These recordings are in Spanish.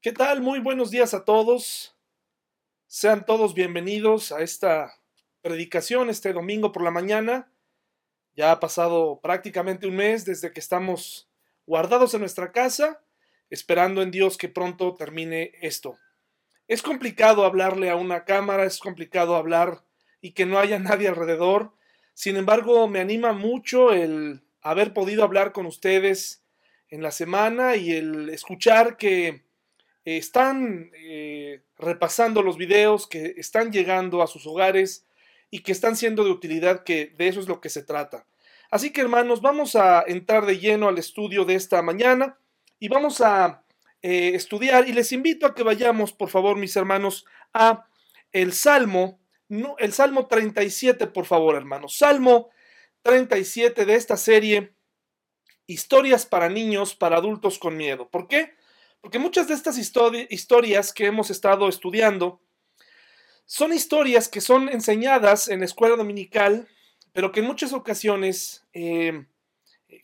¿Qué tal? Muy buenos días a todos. Sean todos bienvenidos a esta predicación este domingo por la mañana. Ya ha pasado prácticamente un mes desde que estamos guardados en nuestra casa, esperando en Dios que pronto termine esto. Es complicado hablarle a una cámara, es complicado hablar y que no haya nadie alrededor. Sin embargo, me anima mucho el haber podido hablar con ustedes en la semana y el escuchar que están eh, repasando los videos, que están llegando a sus hogares y que están siendo de utilidad, que de eso es lo que se trata. Así que hermanos, vamos a entrar de lleno al estudio de esta mañana y vamos a eh, estudiar y les invito a que vayamos, por favor, mis hermanos, a el Salmo, no, el Salmo 37, por favor, hermanos. Salmo 37 de esta serie, Historias para niños, para adultos con miedo. ¿Por qué? Porque muchas de estas historias que hemos estado estudiando son historias que son enseñadas en la escuela dominical, pero que en muchas ocasiones, eh,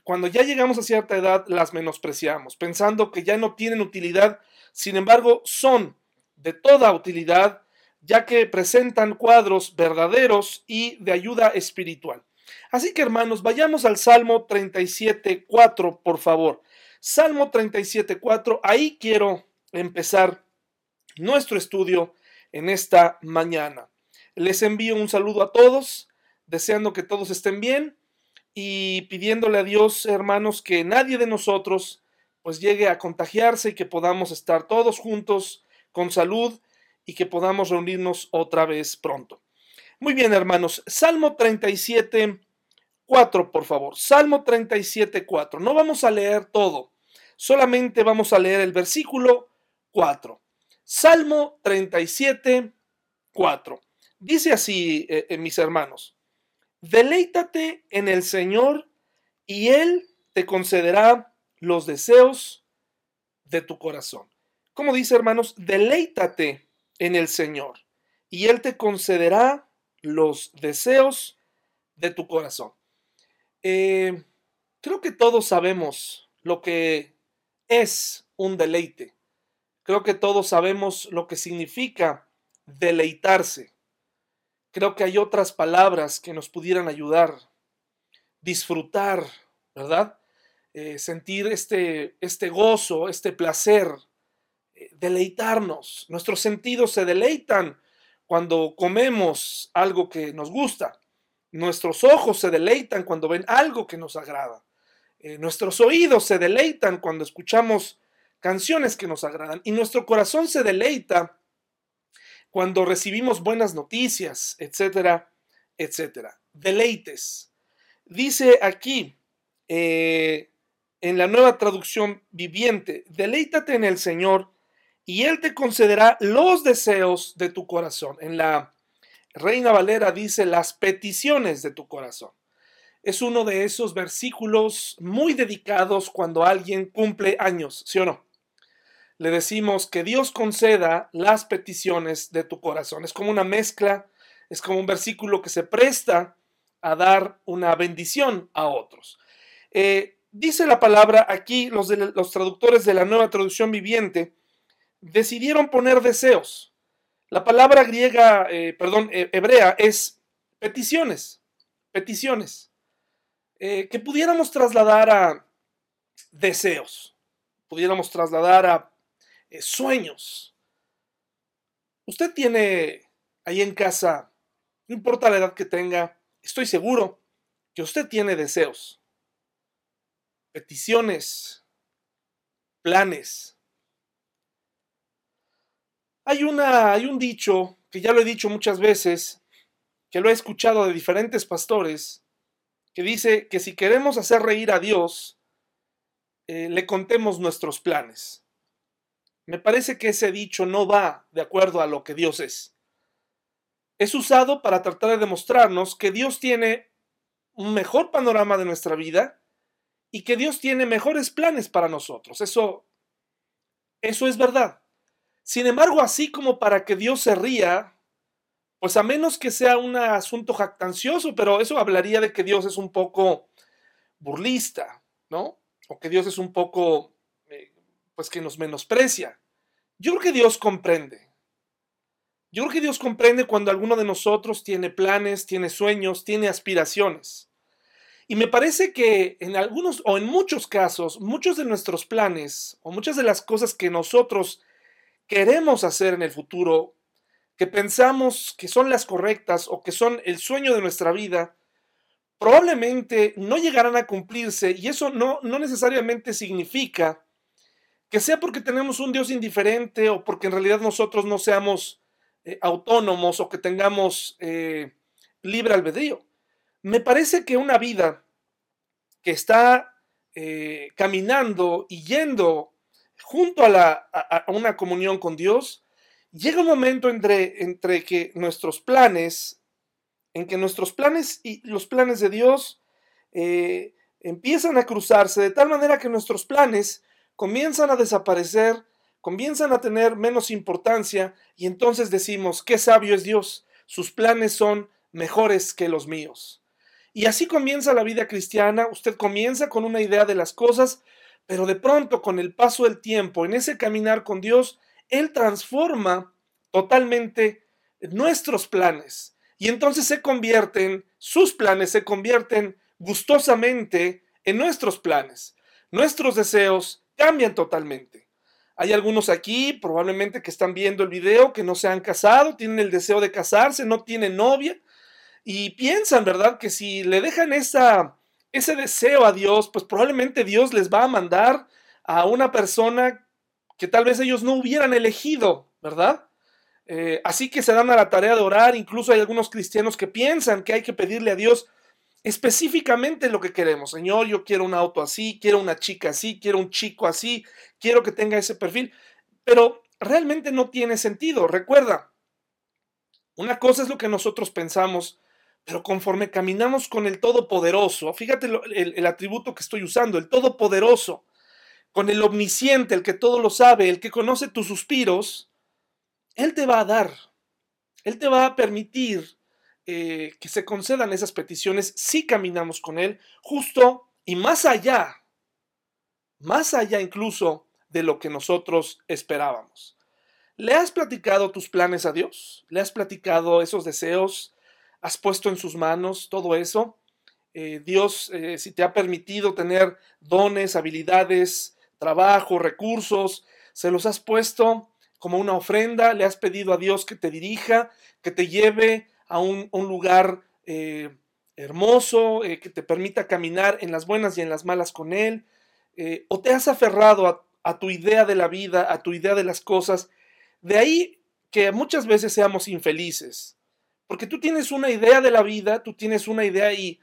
cuando ya llegamos a cierta edad, las menospreciamos, pensando que ya no tienen utilidad. Sin embargo, son de toda utilidad, ya que presentan cuadros verdaderos y de ayuda espiritual. Así que hermanos, vayamos al Salmo 37, 4, por favor. Salmo 37.4, ahí quiero empezar nuestro estudio en esta mañana. Les envío un saludo a todos, deseando que todos estén bien y pidiéndole a Dios, hermanos, que nadie de nosotros pues llegue a contagiarse y que podamos estar todos juntos con salud y que podamos reunirnos otra vez pronto. Muy bien, hermanos, Salmo 37, 4, por favor. Salmo 37, 4. No vamos a leer todo solamente vamos a leer el versículo 4. Salmo 37, 4. Dice así, eh, eh, mis hermanos, deleítate en el Señor y Él te concederá los deseos de tu corazón. Como dice, hermanos, deleítate en el Señor y Él te concederá los deseos de tu corazón. Eh, creo que todos sabemos lo que es un deleite. Creo que todos sabemos lo que significa deleitarse. Creo que hay otras palabras que nos pudieran ayudar. Disfrutar, ¿verdad? Eh, sentir este, este gozo, este placer, eh, deleitarnos. Nuestros sentidos se deleitan cuando comemos algo que nos gusta. Nuestros ojos se deleitan cuando ven algo que nos agrada. Eh, nuestros oídos se deleitan cuando escuchamos canciones que nos agradan y nuestro corazón se deleita cuando recibimos buenas noticias, etcétera, etcétera. Deleites. Dice aquí eh, en la nueva traducción viviente, deleítate en el Señor y Él te concederá los deseos de tu corazón. En la Reina Valera dice las peticiones de tu corazón es uno de esos versículos muy dedicados cuando alguien cumple años, ¿sí o no? Le decimos que Dios conceda las peticiones de tu corazón. Es como una mezcla, es como un versículo que se presta a dar una bendición a otros. Eh, dice la palabra aquí, los, los traductores de la nueva traducción viviente decidieron poner deseos. La palabra griega, eh, perdón, eh, hebrea es peticiones, peticiones. Eh, que pudiéramos trasladar a deseos, pudiéramos trasladar a eh, sueños. Usted tiene ahí en casa, no importa la edad que tenga, estoy seguro que usted tiene deseos, peticiones, planes. Hay, una, hay un dicho que ya lo he dicho muchas veces, que lo he escuchado de diferentes pastores, que dice que si queremos hacer reír a Dios, eh, le contemos nuestros planes. Me parece que ese dicho no va de acuerdo a lo que Dios es. Es usado para tratar de demostrarnos que Dios tiene un mejor panorama de nuestra vida y que Dios tiene mejores planes para nosotros. Eso, eso es verdad. Sin embargo, así como para que Dios se ría pues a menos que sea un asunto jactancioso, pero eso hablaría de que Dios es un poco burlista, ¿no? O que Dios es un poco, eh, pues que nos menosprecia, Yo creo que Dios comprende. Yo creo que Dios comprende cuando alguno de nosotros tiene planes, tiene sueños, tiene aspiraciones. Y me parece que en algunos o en muchos casos, muchos de nuestros planes o muchas de las cosas que nosotros queremos hacer en el futuro, que pensamos que son las correctas o que son el sueño de nuestra vida, probablemente no llegarán a cumplirse y eso no, no necesariamente significa que sea porque tenemos un Dios indiferente o porque en realidad nosotros no seamos eh, autónomos o que tengamos eh, libre albedrío. Me parece que una vida que está eh, caminando y yendo junto a, la, una comunión con Dios, llega un momento entre, entre que nuestros planes, en que nuestros planes y los planes de Dios empiezan a cruzarse de tal manera que nuestros planes comienzan a desaparecer comienzan a tener menos importancia y entonces decimos, qué sabio es Dios, sus planes son mejores que los míos. Y así comienza la vida cristiana, usted comienza con una idea de las cosas, pero de pronto con el paso del tiempo, en ese caminar con Dios, Él transforma totalmente nuestros planes. Y entonces se convierten, sus planes se convierten gustosamente en nuestros planes. Nuestros deseos cambian totalmente. Hay algunos aquí, probablemente que están viendo el video, que no se han casado, tienen el deseo de casarse, no tienen novia y piensan, ¿verdad? Que si le dejan esa, ese deseo a Dios, pues probablemente Dios les va a mandar a una persona que tal vez ellos no hubieran elegido, ¿verdad? Eh, así que se dan a la tarea de orar, incluso hay algunos cristianos que piensan que hay que pedirle a Dios específicamente lo que queremos. Señor, yo quiero un auto así, quiero una chica así, quiero un chico así, quiero que tenga ese perfil, pero realmente no tiene sentido. Recuerda, una cosa es lo que nosotros pensamos, pero conforme caminamos con el Todopoderoso, fíjate el, el atributo que estoy usando, el Todopoderoso, con el omnisciente, el que todo lo sabe, el que conoce tus suspiros, Él te va a dar, Él te va a permitir eh, que se concedan esas peticiones si caminamos con Él justo y más allá, más allá incluso de lo que nosotros esperábamos. ¿Le has platicado tus planes a Dios? ¿Le has platicado esos deseos? ¿Has puesto en sus manos todo eso? Eh, Dios, eh, si te ha permitido tener dones, habilidades, trabajo, recursos, se los has puesto como una ofrenda, le has pedido a Dios que te dirija, que te lleve a un, lugar eh, hermoso, eh, que te permita caminar en las buenas y en las malas con Él, eh, o te has aferrado a, a tu idea de la vida, a tu idea de las cosas. De ahí que muchas veces seamos infelices, porque tú tienes una idea de la vida, tú tienes una idea y,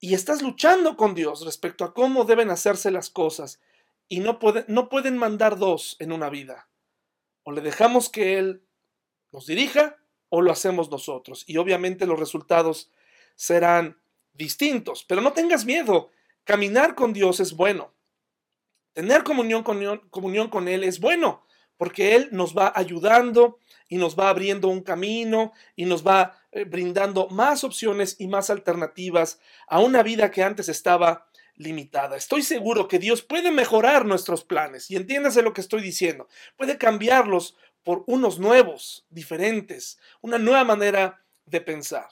y estás luchando con Dios respecto a cómo deben hacerse las cosas y no, no pueden mandar dos en una vida. O le dejamos que Él nos dirija o lo hacemos nosotros. Y obviamente los resultados serán distintos. Pero no tengas miedo. Caminar con Dios es bueno. Tener comunión con, comunión con Él es bueno, porque Él nos va ayudando y nos va abriendo un camino y nos va eh, brindando más opciones y más alternativas a una vida que antes estaba limitada. Estoy seguro que Dios puede mejorar nuestros planes y entiéndase lo que estoy diciendo. Puede cambiarlos por unos nuevos, diferentes, una nueva manera de pensar.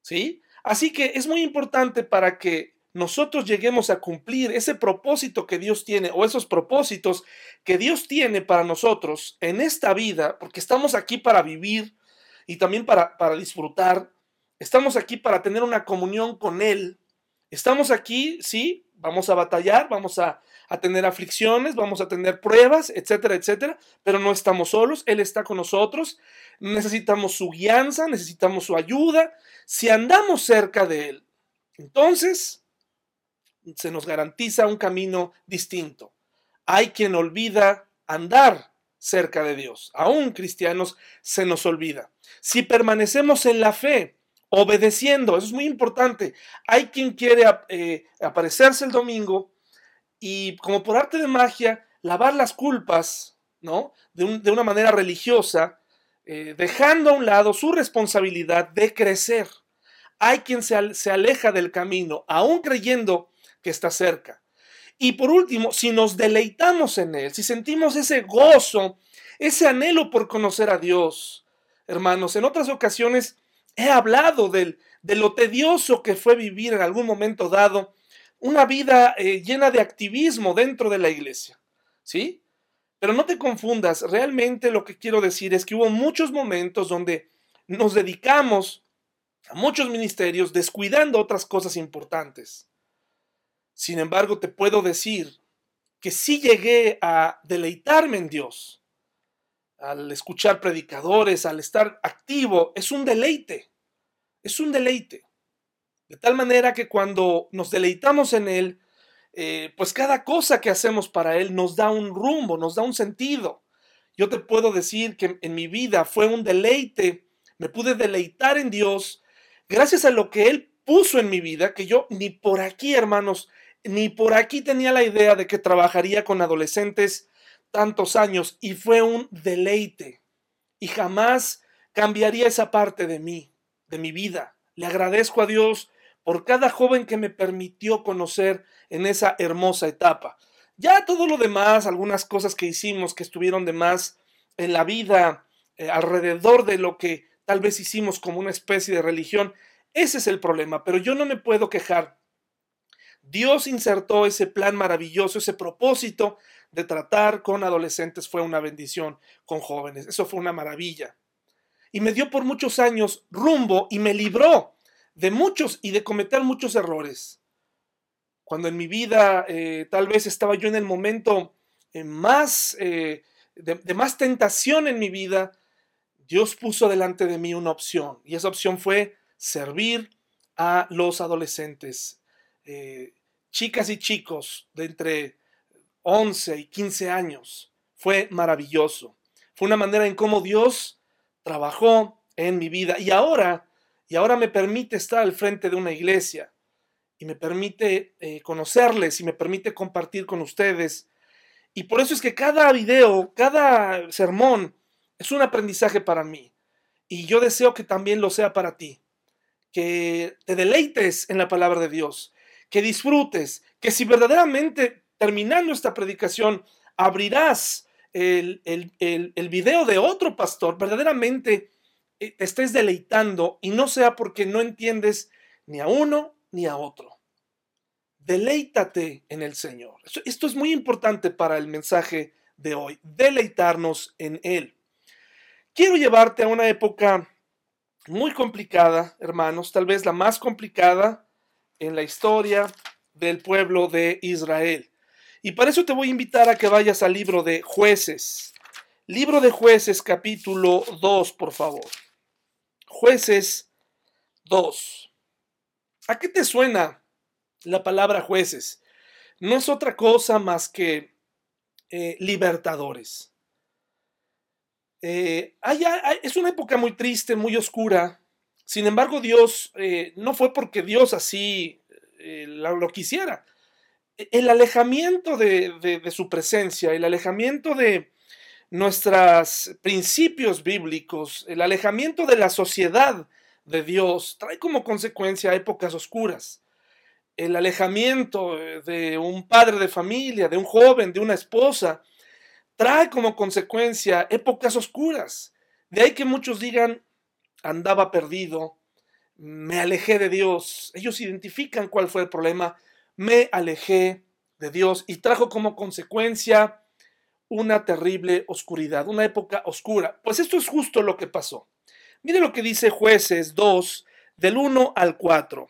¿Sí? Así que es muy importante para que nosotros lleguemos a cumplir ese propósito que Dios tiene o esos propósitos que Dios tiene para nosotros en esta vida, porque estamos aquí para vivir y también para, para disfrutar, estamos aquí para tener una comunión con Él, estamos aquí, sí, vamos a batallar, vamos a, a tener aflicciones, vamos a tener pruebas, etcétera, etcétera, pero no estamos solos, Él está con nosotros, necesitamos su guianza, necesitamos su ayuda, si andamos cerca de Él, entonces se nos garantiza un camino distinto. Hay quien olvida andar cerca de Dios, aún cristianos se nos olvida. Si permanecemos en la fe, obedeciendo, eso es muy importante. Hay quien quiere eh, aparecerse el domingo, y como por arte de magia, lavar las culpas, ¿no? De, una manera religiosa, eh, dejando a un lado su responsabilidad de crecer. Hay quien se, se aleja del camino, aún creyendo que está cerca. Y por último, si nos deleitamos en Él, si sentimos ese gozo, ese anhelo por conocer a Dios, hermanos, en otras ocasiones he hablado del, de lo tedioso que fue vivir en algún momento dado una vida eh, llena de activismo dentro de la iglesia, ¿sí? Pero no te confundas, realmente lo que quiero decir es que hubo muchos momentos donde nos dedicamos a muchos ministerios descuidando otras cosas importantes. Sin embargo, te puedo decir que sí llegué a deleitarme en Dios. Al escuchar predicadores, al estar activo, es un deleite. Es un deleite. De tal manera que cuando nos deleitamos en Él, eh, pues cada cosa que hacemos para Él nos da un rumbo, nos da un sentido. Yo te puedo decir que en mi vida fue un deleite, me pude deleitar en Dios gracias a lo que Él puso en mi vida, que yo ni por aquí, hermanos, ni por aquí tenía la idea de que trabajaría con adolescentes tantos años y fue un deleite y jamás cambiaría esa parte de mí, de mi vida. Le agradezco a Dios por cada joven que me permitió conocer en esa hermosa etapa. Ya todo lo demás, algunas cosas que hicimos que estuvieron de más en la vida eh, alrededor de lo que tal vez hicimos como una especie de religión, ese es el problema, pero yo no me puedo quejar. Dios insertó ese plan maravilloso, ese propósito de tratar con adolescentes fue una bendición, con jóvenes, eso fue una maravilla. Y me dio por muchos años rumbo y me libró de muchos y de cometer muchos errores. Cuando en mi vida eh, tal vez estaba yo en el momento eh, más, eh, de, más tentación en mi vida, Dios puso delante de mí una opción y esa opción fue servir a los adolescentes, chicas y chicos de entre 11 y 15 años. Fue maravilloso. Fue una manera en cómo Dios trabajó en mi vida y ahora y ahora me permite estar al frente de una iglesia y me permite eh, conocerles y me permite compartir con ustedes. Y por eso es que cada video, cada sermón es un aprendizaje para mí. Y yo deseo que también lo sea para ti. Que te deleites en la palabra de Dios, que disfrutes, que si verdaderamente terminando esta predicación abrirás el, el, el, video de otro pastor, verdaderamente te eh, estés deleitando y no sea porque no entiendes ni a uno ni a otro. Deleítate en el Señor. Esto es muy importante para el mensaje de hoy, deleitarnos en Él. Quiero llevarte a una época muy complicada, hermanos, tal vez la más complicada en la historia del pueblo de Israel. Y para eso te voy a invitar a que vayas al libro de jueces. Libro de jueces capítulo 2, por favor. Jueces 2. ¿A qué te suena la palabra jueces? No es otra cosa más que eh, libertadores. Eh, es una época muy triste, muy oscura. Sin embargo, Dios eh, no fue porque Dios así lo, quisiera. El alejamiento de su presencia, el alejamiento de, nuestros principios bíblicos, el alejamiento de la sociedad de Dios, trae como consecuencia épocas oscuras. El alejamiento de un padre de familia, de un joven, de una esposa, trae como consecuencia épocas oscuras. De ahí que muchos digan, andaba perdido, me alejé de Dios. Ellos identifican cuál fue el problema, me alejé de Dios y trajo como consecuencia una terrible oscuridad, una época oscura. Pues esto es justo lo que pasó. Mire lo que dice jueces 2 del 1 al 4.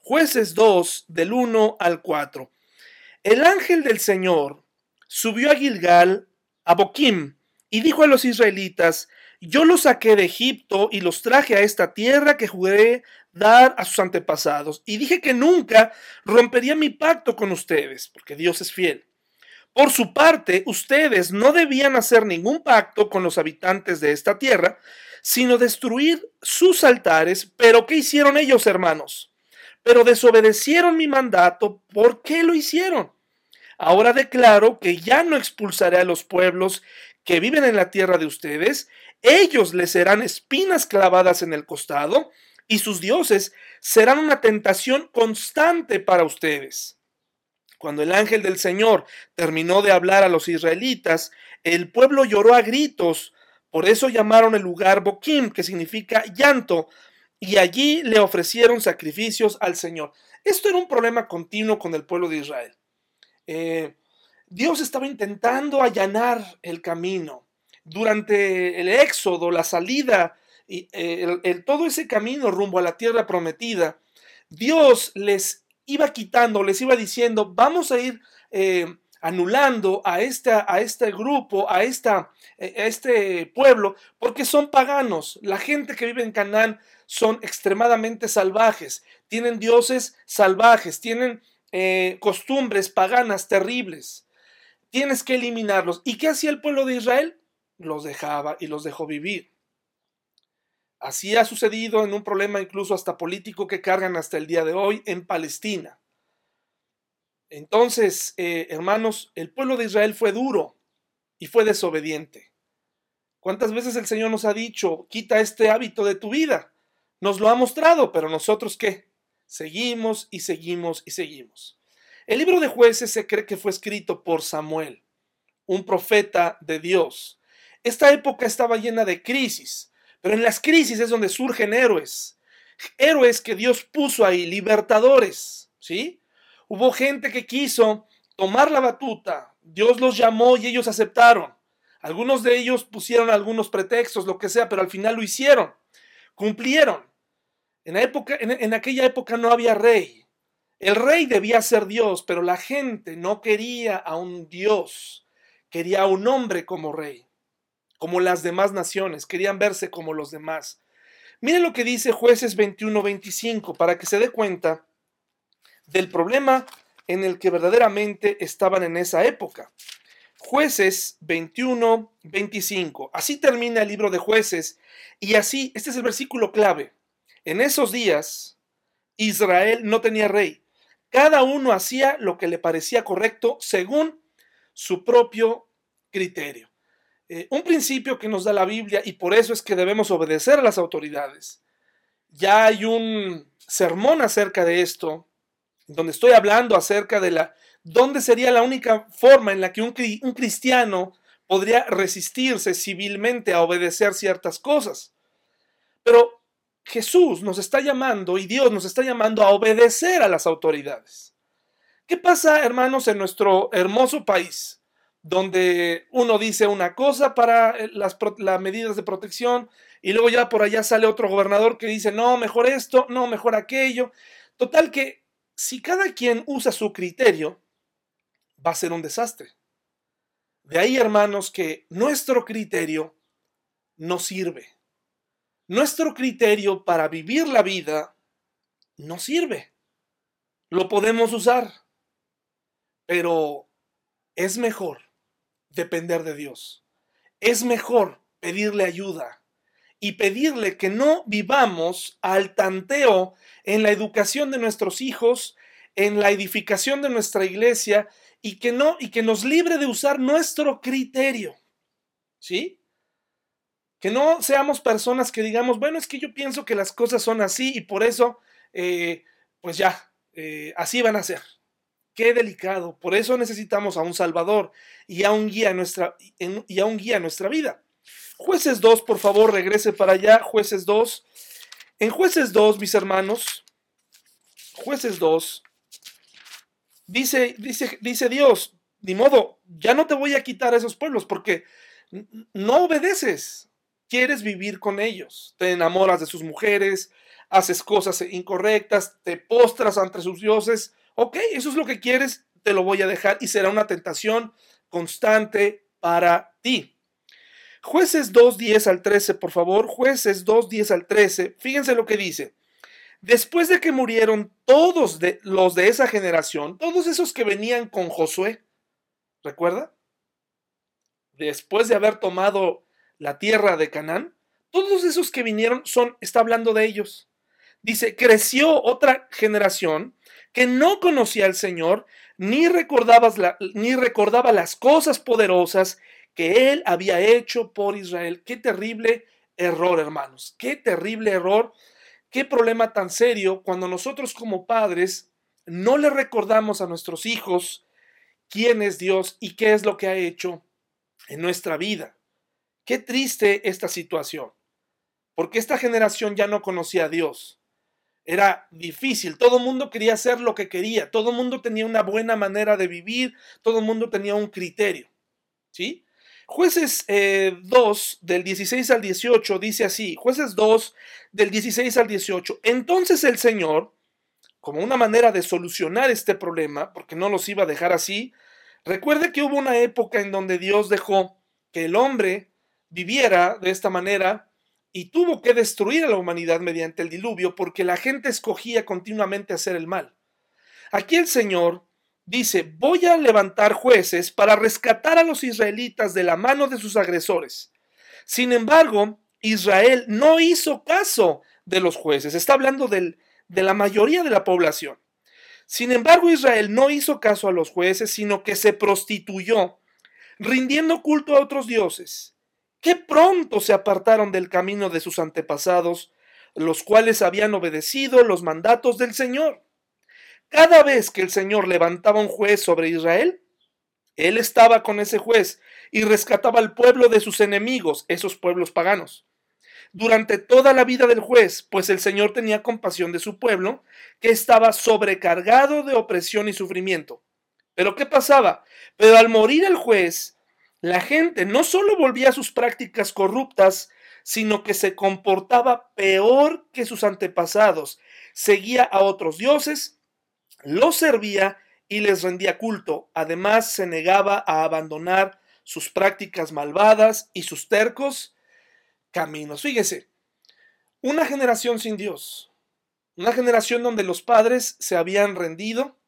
Jueces 2 del 1 al 4. El ángel del Señor subió a Gilgal, a Boquim, y dijo a los israelitas, yo los saqué de Egipto y los traje a esta tierra que juré dar a sus antepasados. Y dije que nunca rompería mi pacto con ustedes, porque Dios es fiel. Por su parte, ustedes no debían hacer ningún pacto con los habitantes de esta tierra, sino destruir sus altares. Pero ¿qué hicieron ellos, hermanos? Pero desobedecieron mi mandato. ¿Por qué lo hicieron? Ahora declaro que ya no expulsaré a los pueblos que viven en la tierra de ustedes. Ellos les serán espinas clavadas en el costado y sus dioses serán una tentación constante para ustedes. Cuando el ángel del Señor terminó de hablar a los israelitas, el pueblo lloró a gritos. Por eso llamaron el lugar Boquim, que significa llanto, y allí le ofrecieron sacrificios al Señor. Esto era un problema continuo con el pueblo de Israel. Eh, Dios estaba intentando allanar el camino. Durante el éxodo, la salida, y eh, todo ese camino rumbo a la tierra prometida, Dios les iba quitando, les iba diciendo, vamos a ir eh, anulando a, a este grupo, a, esta, a este pueblo, porque son paganos. La gente que vive en Canaán son extremadamente salvajes, tienen dioses salvajes, tienen eh, costumbres paganas terribles. Tienes que eliminarlos. ¿Y qué hacía el pueblo de Israel? Los dejaba y los dejó vivir. Así ha sucedido en un problema incluso hasta político que cargan hasta el día de hoy en Palestina. Entonces, eh, hermanos, el pueblo de Israel fue duro y fue desobediente. ¿Cuántas veces el Señor nos ha dicho, quita este hábito de tu vida? Nos lo ha mostrado, pero nosotros qué? Seguimos y seguimos y seguimos. El libro de jueces se cree que fue escrito por Samuel, un profeta de Dios. Esta época estaba llena de crisis pero en las crisis es donde surgen héroes. Héroes que Dios puso ahí, libertadores, ¿sí? Hubo gente que quiso tomar la batuta. Dios los llamó y ellos aceptaron. Algunos de ellos pusieron algunos pretextos, lo que sea, pero al final lo hicieron. Cumplieron. En, época, en aquella época no había rey. El rey debía ser Dios, pero la gente no quería a un Dios, quería a un hombre como rey como las demás naciones, querían verse como los demás. Miren lo que dice jueces 21-25 para que se dé cuenta del problema en el que verdaderamente estaban en esa época. Jueces 21-25. Así termina el libro de jueces y así, este es el versículo clave. En esos días, Israel no tenía rey. Cada uno hacía lo que le parecía correcto según su propio criterio. Eh, un principio que nos da la Biblia y por eso es que debemos obedecer a las autoridades. Ya hay un sermón acerca de esto, donde estoy hablando acerca de la, dónde sería la única forma en la que un, un cristiano podría resistirse civilmente a obedecer ciertas cosas. Pero Jesús nos está llamando y Dios nos está llamando a obedecer a las autoridades. ¿Qué pasa, hermanos, en nuestro hermoso país? Donde uno dice una cosa para eh, las, medidas de protección y luego ya por allá sale otro gobernador que dice, no, mejor esto, no, mejor aquello. Total que si cada quien usa su criterio, va a ser un desastre. De ahí, hermanos, que nuestro criterio no sirve. Nuestro criterio para vivir la vida no sirve. Lo podemos usar, pero es mejor depender de Dios. Es mejor pedirle ayuda y pedirle que no vivamos al tanteo en la educación de nuestros hijos, en la edificación de nuestra iglesia y que no y que nos libre de usar nuestro criterio. ¿Sí? Que no seamos personas que digamos, bueno, es que yo pienso que las cosas son así y por eso, eh, pues ya, eh, así van a ser. Qué delicado. Por eso necesitamos a un Salvador y a un guía nuestra, y a un guía nuestra vida. Jueces 2, por favor, regrese para allá. Jueces 2. En Jueces 2, mis hermanos, Jueces 2, dice, dice, dice Dios, ni modo, ya no te voy a quitar a esos pueblos porque no obedeces. Quieres vivir con ellos. Te enamoras de sus mujeres, haces cosas incorrectas, te postras ante sus dioses ok, eso es lo que quieres, te lo voy a dejar y será una tentación constante para ti. Jueces 2, 10 al 13, por favor, jueces 2, 10 al 13, fíjense lo que dice. Después de que murieron todos los de esa generación, todos esos que venían con Josué, ¿recuerda? Después de haber tomado la tierra de Canaán, todos esos que vinieron son, está hablando de ellos. Dice, creció otra generación que no conocía al Señor, ni, ni recordaba las cosas poderosas que Él había hecho por Israel. Qué terrible error, hermanos. Qué terrible error. Qué problema tan serio cuando nosotros como padres no le recordamos a nuestros hijos quién es Dios y qué es lo que ha hecho en nuestra vida. Qué triste esta situación, porque esta generación ya no conocía a Dios. Era difícil, todo el mundo quería hacer lo que quería, todo el mundo tenía una buena manera de vivir, todo el mundo tenía un criterio. ¿Sí? Jueces 2 eh, del 16 al 18 dice así, jueces 2 del 16 al 18, entonces el Señor, como una manera de solucionar este problema, porque no los iba a dejar así, recuerde que hubo una época en donde Dios dejó que el hombre viviera de esta manera y tuvo que destruir a la humanidad mediante el diluvio porque la gente escogía continuamente hacer el mal. Aquí el Señor dice, voy a levantar jueces para rescatar a los israelitas de la mano de sus agresores. Sin embargo, Israel no hizo caso de los jueces. Está hablando de la mayoría de la población. Sin embargo, Israel no hizo caso a los jueces, sino que se prostituyó, rindiendo culto a otros dioses Qué pronto se apartaron del camino de sus antepasados, los cuales habían obedecido los mandatos del Señor. Cada vez que el Señor levantaba un juez sobre Israel, Él estaba con ese juez y rescataba al pueblo de sus enemigos, esos pueblos paganos. Durante toda la vida del juez, pues el Señor tenía compasión de su pueblo, que estaba sobrecargado de opresión y sufrimiento. Pero ¿qué pasaba? Pero al morir el juez, la gente no solo volvía a sus prácticas corruptas, sino que se comportaba peor que sus antepasados, seguía a otros dioses, los servía y les rendía culto. Además, se negaba a abandonar sus prácticas malvadas y sus tercos caminos. Fíjese, una generación sin Dios, una generación donde los padres se habían rendido,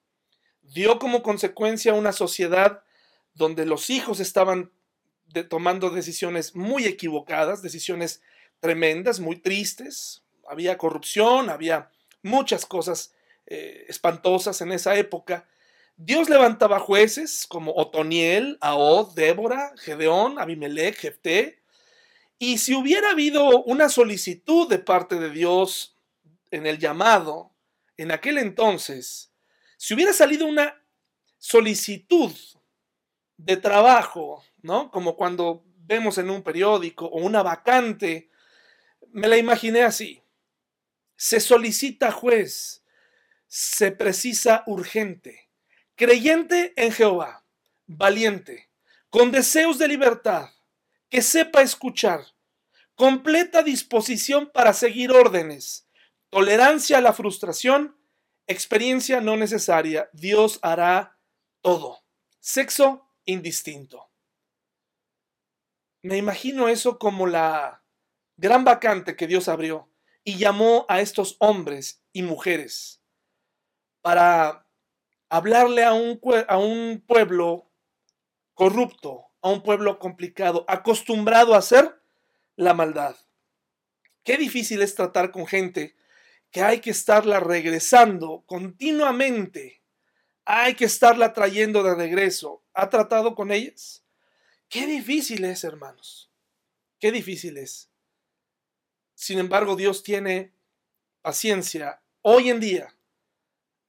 dio como consecuencia una sociedad donde los hijos estaban tomando decisiones muy equivocadas, decisiones tremendas, muy tristes. Había corrupción, había muchas cosas eh, espantosas en esa época. Dios levantaba jueces como Otoniel, Ahod, Débora, Gedeón, Abimelech, Jefté. Y si hubiera habido una solicitud de parte de Dios en el llamado, en aquel entonces, si hubiera salido una solicitud de trabajo, ¿no? Como cuando vemos en un periódico o una vacante, me la imaginé así. Se solicita juez, se precisa urgente, creyente en Jehová, valiente, con deseos de libertad, que sepa escuchar, completa disposición para seguir órdenes, tolerancia a la frustración, experiencia no necesaria. Dios hará todo. Sexo indistinto. Me imagino eso como la gran vacante que Dios abrió y llamó a estos hombres y mujeres para hablarle a un, a un pueblo corrupto, a un pueblo complicado, acostumbrado a hacer la maldad. Qué difícil es tratar con gente que hay que estarla regresando continuamente hay que estarla trayendo de regreso. ¿Ha tratado con ellas? Qué difícil es, hermanos. Qué difícil es. Sin embargo, Dios tiene paciencia hoy en día,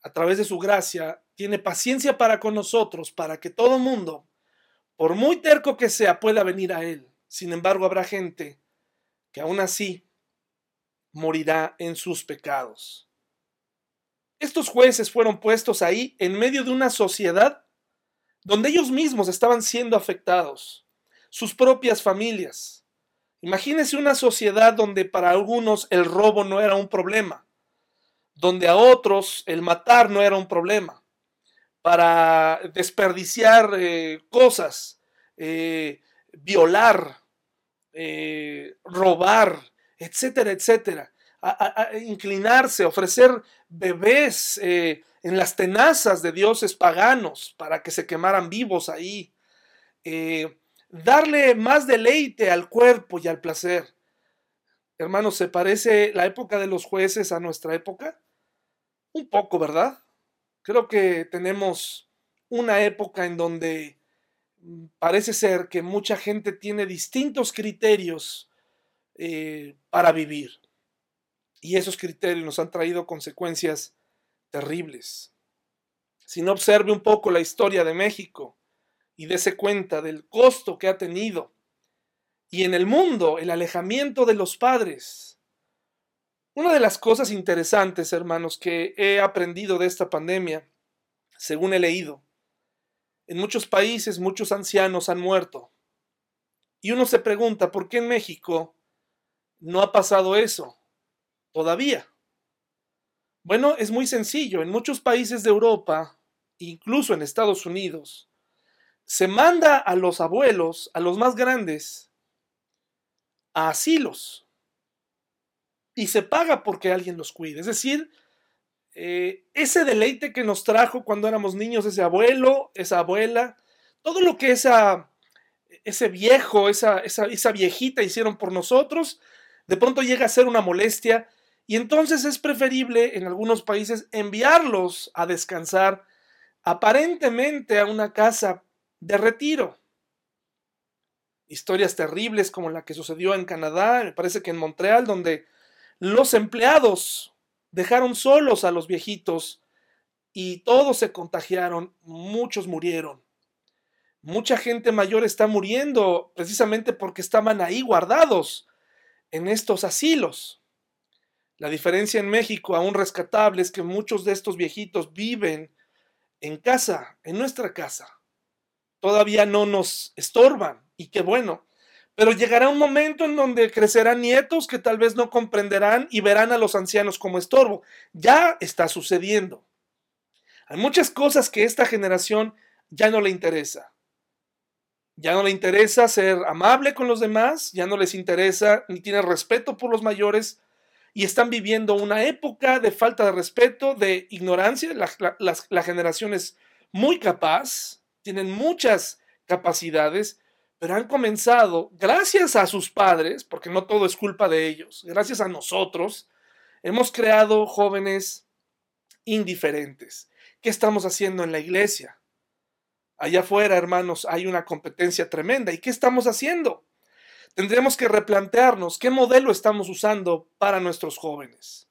a través de su gracia, tiene paciencia para con nosotros, para que todo mundo, por muy terco que sea, pueda venir a Él. Sin embargo, habrá gente que aún así morirá en sus pecados. Estos jueces fueron puestos ahí en medio de una sociedad donde ellos mismos estaban siendo afectados, sus propias familias. Imagínense una sociedad donde para algunos el robo no era un problema, donde a otros el matar no era un problema, para desperdiciar eh, cosas, eh, violar, eh, robar, etcétera, etcétera inclinarse, ofrecer bebés en las tenazas de dioses paganos para que se quemaran vivos ahí, eh, darle más deleite al cuerpo y al placer. Hermanos, ¿se parece la época de los jueces a nuestra época? Un poco, ¿verdad? Creo que tenemos una época en donde parece ser que mucha gente tiene distintos criterios eh, para vivir. Y esos criterios nos han traído consecuencias terribles. si no observe un poco la historia de México y dése cuenta del costo que ha tenido. Y en el mundo, el alejamiento de los padres. Una de las cosas interesantes, hermanos, que he aprendido de esta pandemia, según he leído, en muchos países muchos ancianos han muerto. Y uno se pregunta, ¿por qué en México no ha pasado eso todavía? Bueno, es muy sencillo. En muchos países de Europa, incluso en Estados Unidos, se manda a los abuelos, a los más grandes, a asilos. Y se paga porque alguien los cuide. Es decir, eh, ese deleite que nos trajo cuando éramos niños, ese abuelo, esa abuela, todo lo que esa, ese viejo, esa, esa, esa viejita hicieron por nosotros, de pronto llega a ser una molestia y entonces es preferible en algunos países enviarlos a descansar aparentemente a una casa de retiro. Historias terribles como la que sucedió en Canadá, me parece que en Montreal, donde los empleados dejaron solos a los viejitos y todos se contagiaron, muchos murieron. Mucha gente mayor está muriendo precisamente porque estaban ahí guardados en estos asilos. La diferencia en México, aún rescatable, es que muchos de estos viejitos viven en casa, en nuestra casa. Todavía no nos estorban y qué bueno. Pero llegará un momento en donde crecerán nietos que tal vez no comprenderán y verán a los ancianos como estorbo. Ya está sucediendo. Hay muchas cosas que esta generación ya no le interesa. Ya no le interesa ser amable con los demás, ya no les interesa ni tiene respeto por los mayores y están viviendo una época de falta de respeto, de ignorancia. La, la generación es muy capaz, tienen muchas capacidades, pero han comenzado, gracias a sus padres, porque no todo es culpa de ellos, gracias a nosotros, hemos creado jóvenes indiferentes. ¿Qué estamos haciendo en la iglesia? Allá afuera, hermanos, hay una competencia tremenda. ¿Y qué estamos haciendo? Tendremos que replantearnos qué modelo estamos usando para nuestros jóvenes.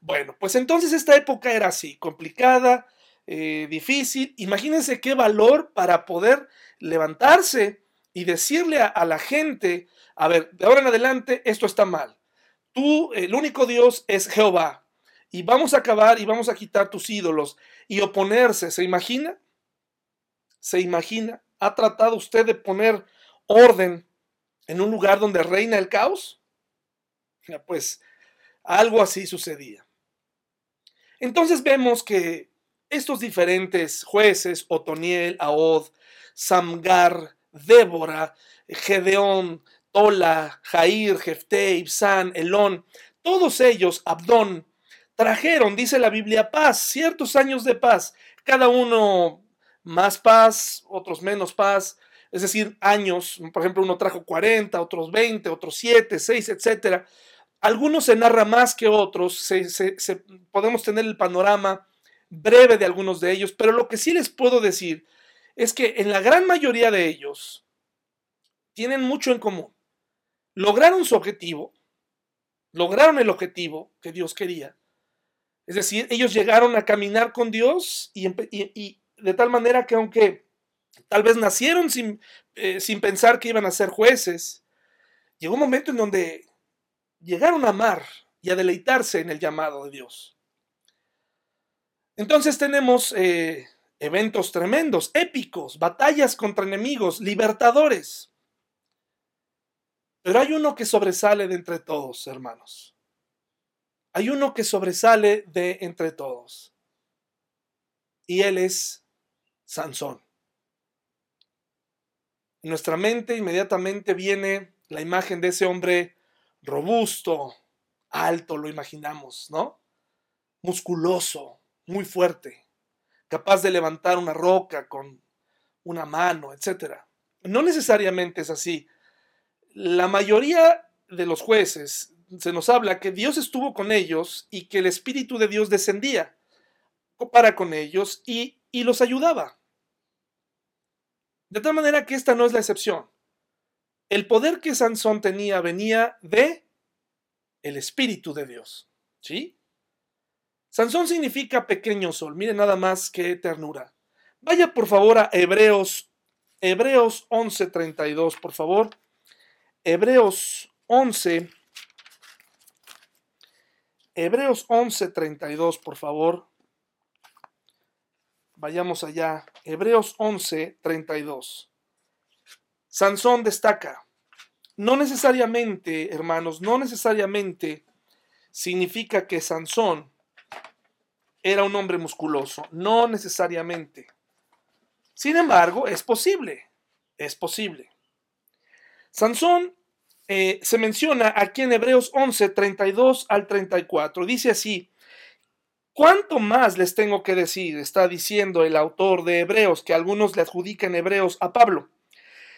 Bueno, pues entonces esta época era así, complicada, eh, difícil. Imagínense qué valor para poder levantarse y decirle a, la gente, a ver, de ahora en adelante esto está mal. Tú, el único Dios es Jehová. Y vamos a acabar y vamos a quitar tus ídolos y oponerse. ¿Se imagina? ¿Se imagina? ¿Ha tratado usted de poner orden en un lugar donde reina el caos? Pues algo así sucedía. Entonces vemos que estos diferentes jueces, Otoniel, Ahod, Samgar, Débora, Gedeón, Tola, Jair, Jefté, Ibsán, Elón, todos ellos, Abdón, trajeron, dice la Biblia, paz, ciertos años de paz, cada uno más paz, otros menos paz, es decir, años, por ejemplo, uno trajo 40, otros 20, otros 7, 6, etc. Algunos se narra más que otros, podemos tener el panorama breve de algunos de ellos, pero lo que sí les puedo decir es que en la gran mayoría de ellos tienen mucho en común. Lograron su objetivo, lograron el objetivo que Dios quería. Es decir, ellos llegaron a caminar con Dios y, de tal manera que aunque tal vez nacieron sin, eh, sin pensar que iban a ser jueces, llegó un momento en donde llegaron a amar y a deleitarse en el llamado de Dios. Entonces tenemos eh, eventos tremendos, épicos, batallas contra enemigos, libertadores. Pero hay uno que sobresale de entre todos, hermanos. Hay uno que sobresale de entre todos. Y él es Sansón. En nuestra mente inmediatamente viene la imagen de ese hombre robusto, alto, lo imaginamos, ¿no? Musculoso, muy fuerte capaz de levantar una roca con una mano, etc. No necesariamente es así. La mayoría de los jueces se nos habla que Dios estuvo con ellos y que el Espíritu de Dios descendía para con ellos y, y los ayudaba. De tal manera que esta no es la excepción. El poder que Sansón tenía venía de el Espíritu de Dios. ¿Sí? Sansón significa pequeño sol. Mire nada más que ternura. Vaya por favor a Hebreos, Hebreos 11:32, por favor. Hebreos 11, Hebreos 11:32, por favor. Vayamos allá. Hebreos 11:32. Sansón destaca. No necesariamente, hermanos, no necesariamente significa que Sansón era un hombre musculoso. No necesariamente. Sin embargo, es posible. Es posible. Sansón eh, se menciona aquí en Hebreos 11, 32 al 34. Dice así, ¿cuánto más les tengo que decir? Está diciendo el autor de Hebreos, que algunos le adjudican Hebreos a Pablo.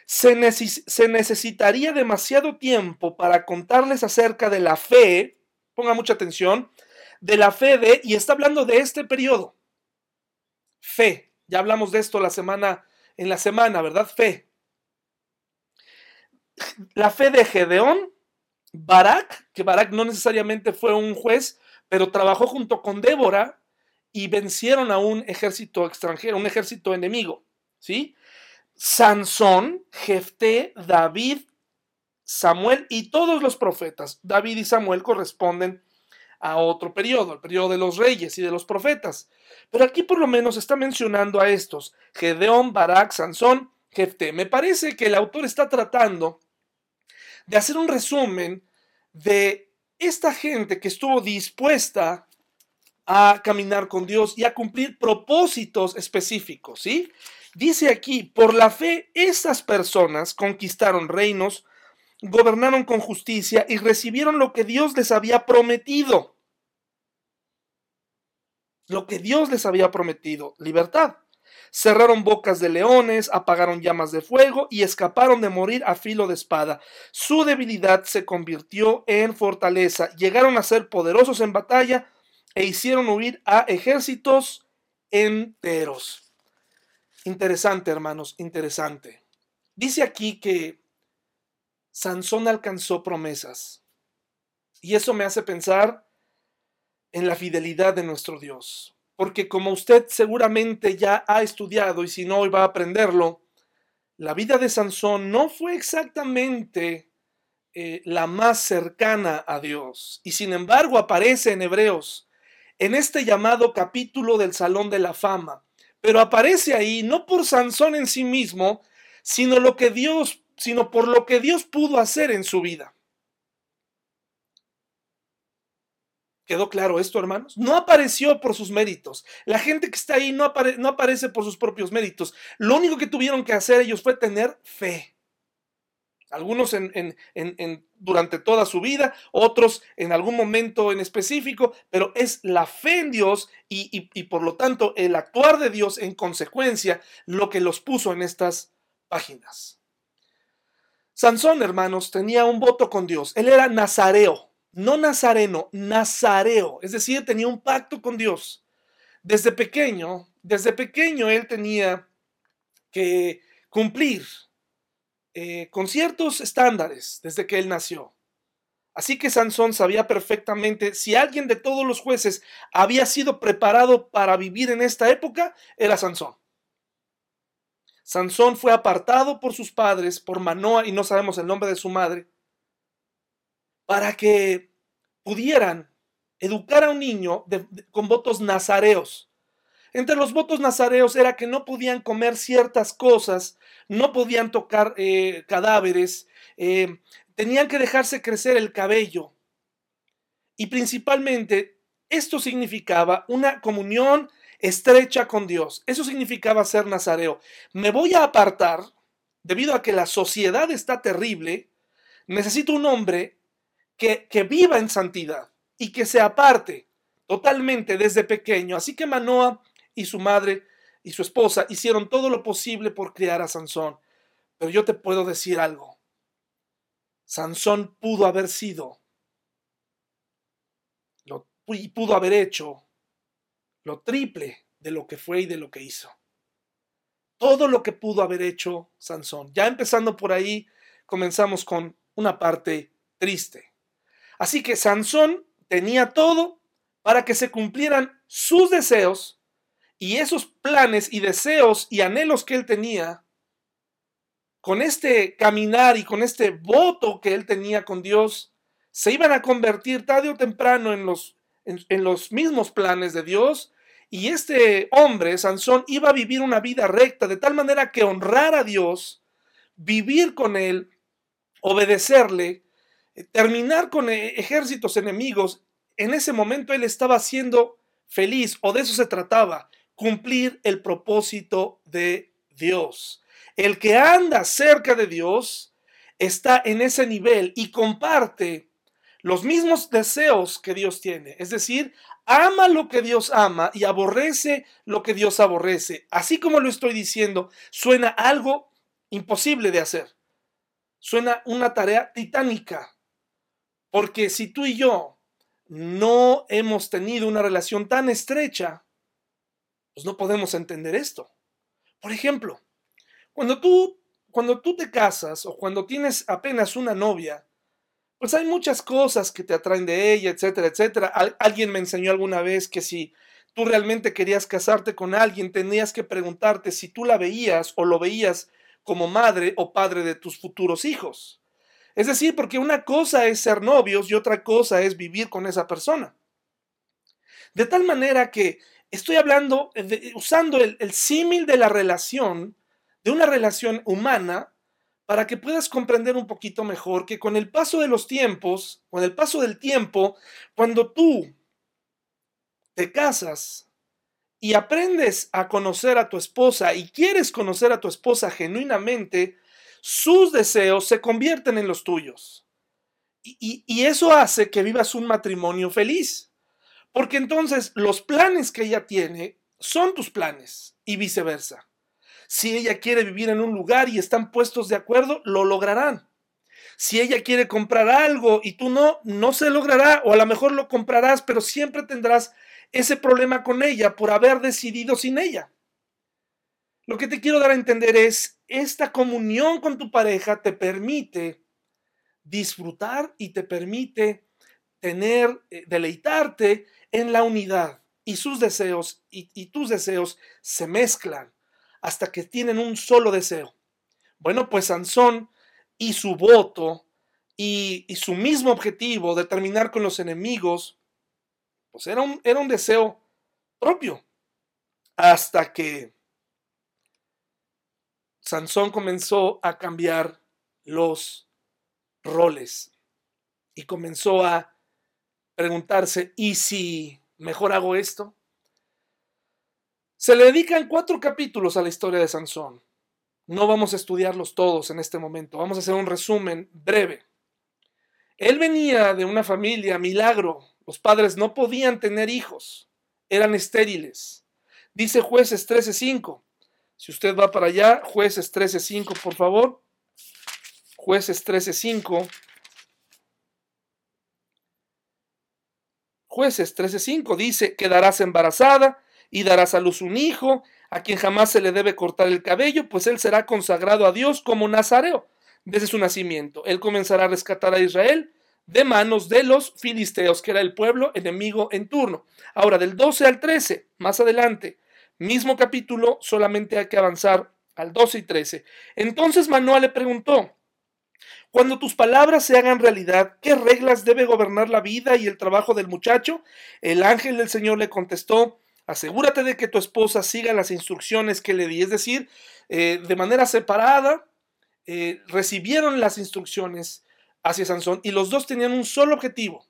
Se, necesitaría demasiado tiempo para contarles acerca de la fe, ponga mucha atención, de la fe de, y está hablando de este periodo. Fe, ya hablamos de esto la semana, en la semana, ¿verdad? Fe la fe de Gedeón, Barak, que Barak no necesariamente fue un juez, pero trabajó junto con Débora y vencieron a un ejército extranjero, un ejército enemigo, ¿sí? Sansón, Jefté, David, Samuel y todos los profetas. David y Samuel corresponden a otro periodo, el periodo de los reyes y de los profetas. Pero aquí por lo menos está mencionando a estos, Gedeón, Barak, Sansón, Jefté. Me parece que el autor está tratando de hacer un resumen de esta gente que estuvo dispuesta a caminar con Dios y a cumplir propósitos específicos, ¿sí? Dice aquí, por la fe, estas personas conquistaron reinos, gobernaron con justicia y recibieron lo que Dios les había prometido. Lo que Dios les había prometido, libertad cerraron bocas de leones, apagaron llamas de fuego y escaparon de morir a filo de espada. Su debilidad se convirtió en fortaleza, llegaron a ser poderosos en batalla e hicieron huir a ejércitos enteros. Interesante, hermanos, interesante. Dice aquí que Sansón alcanzó promesas. Y eso me hace pensar en la fidelidad de nuestro Dios porque como usted seguramente ya ha estudiado y si no hoy va a aprenderlo, la vida de Sansón no fue exactamente eh, la más cercana a Dios. Y sin embargo aparece en Hebreos, en este llamado capítulo del Salón de la Fama. Pero aparece ahí no por Sansón en sí mismo, sino lo que Dios, sino por lo que Dios pudo hacer en su vida. ¿Quedó claro esto, hermanos? No apareció por sus méritos. La gente que está ahí no, aparece por sus propios méritos. Lo único que tuvieron que hacer ellos fue tener fe. Algunos en, durante toda su vida, otros en algún momento en específico, pero es la fe en Dios y por lo tanto el actuar de Dios en consecuencia lo que los puso en estas páginas. Sansón, hermanos, tenía un voto con Dios. Él era nazareo no nazareno, nazareo, es decir, tenía un pacto con Dios. Desde pequeño, desde pequeño él tenía que cumplir eh, con ciertos estándares desde que él nació. Así que Sansón sabía perfectamente si alguien de todos los jueces había sido preparado para vivir en esta época, era Sansón. Sansón fue apartado por sus padres, por Manoa, y no sabemos el nombre de su madre, para que pudieran educar a un niño con votos nazareos. Entre los votos nazareos era que no podían comer ciertas cosas, no podían tocar eh, cadáveres, eh, tenían que dejarse crecer el cabello. Y principalmente esto significaba una comunión estrecha con Dios. Eso significaba ser nazareo. Me voy a apartar, debido a que la sociedad está terrible, necesito un hombre que, viva en santidad y que se aparte totalmente desde pequeño. Así que Manoa y su madre y su esposa hicieron todo lo posible por criar a Sansón. Pero yo te puedo decir algo. Sansón pudo haber sido y pudo haber hecho lo triple de lo que fue y de lo que hizo. Todo lo que pudo haber hecho Sansón. Ya empezando por ahí, comenzamos con una parte triste. Así que Sansón tenía todo, para que se cumplieran sus deseos y esos planes y deseos y anhelos que él tenía, con este caminar y con este voto que él tenía con Dios, se iban a convertir tarde o temprano en los, en, los mismos planes de Dios. Y este hombre, Sansón, iba a vivir una vida recta, de tal manera que honrar a Dios, vivir con Él, obedecerle, terminar con eh, ejércitos enemigos, en ese momento él estaba siendo feliz, o de eso se trataba, cumplir el propósito de Dios. El que anda cerca de Dios está en ese nivel y comparte los mismos deseos que Dios tiene. Es decir, ama lo que Dios ama y aborrece lo que Dios aborrece. Así como lo estoy diciendo, suena algo imposible de hacer. Suena una tarea titánica. Porque si tú y yo no hemos tenido una relación tan estrecha, pues no podemos entender esto. Por ejemplo, cuando tú, cuando tú te casas o cuando tienes apenas una novia, pues hay muchas cosas que te atraen de ella, etcétera, etcétera. alguien me enseñó alguna vez que si tú realmente querías casarte con alguien, tenías que preguntarte si tú la veías o lo veías como madre o padre de tus futuros hijos. Es decir, porque una cosa es ser novios y otra cosa es vivir con esa persona. De tal manera que estoy hablando, usando el, el símil de la relación, de una relación humana, para que puedas comprender un poquito mejor que con el paso de los tiempos, con el paso del tiempo, cuando tú te casas y aprendes a conocer a tu esposa y quieres conocer a tu esposa genuinamente, sus deseos se convierten en los tuyos. Y, eso hace que vivas un matrimonio feliz. Porque entonces los planes que ella tiene son tus planes y viceversa. Si ella quiere vivir en un lugar y están puestos de acuerdo, lo lograrán. Si ella quiere comprar algo y tú no, no se logrará o a lo mejor lo comprarás, pero siempre tendrás ese problema con ella por haber decidido sin ella. Lo que te quiero dar a entender es, esta comunión con tu pareja te permite disfrutar y te permite tener, eh, deleitarte en la unidad y sus deseos y, tus deseos se mezclan hasta que tienen un solo deseo. Bueno, pues Sansón y su voto y, y su mismo objetivo de terminar con los enemigos, pues era un, era un deseo propio. Hasta que Sansón comenzó a cambiar los roles y comenzó a preguntarse, ¿y si mejor hago esto? Se le dedican cuatro capítulos a la historia de Sansón. No vamos a estudiarlos todos en este momento, vamos a hacer un resumen breve. Él venía de una familia milagro, los padres no podían tener hijos, eran estériles. Dice jueces 13:5, si usted va para allá, jueces 13.5, por favor. Jueces 13.5. Jueces 13.5 dice, quedarás embarazada y darás a luz un hijo, a quien jamás se le debe cortar el cabello, pues él será consagrado a Dios como nazareo desde su nacimiento. Él comenzará a rescatar a Israel de manos de los filisteos, que era el pueblo enemigo en turno. Ahora, del 12 al 13, más adelante, Mismo capítulo, solamente hay que avanzar al 12 y 13. Entonces Manoa le preguntó, cuando tus palabras se hagan realidad, ¿qué reglas debe gobernar la vida y el trabajo del muchacho? El ángel del Señor le contestó, asegúrate de que tu esposa siga las instrucciones que le di, es decir, eh, de manera separada, eh, recibieron las instrucciones hacia Sansón y los dos tenían un solo objetivo,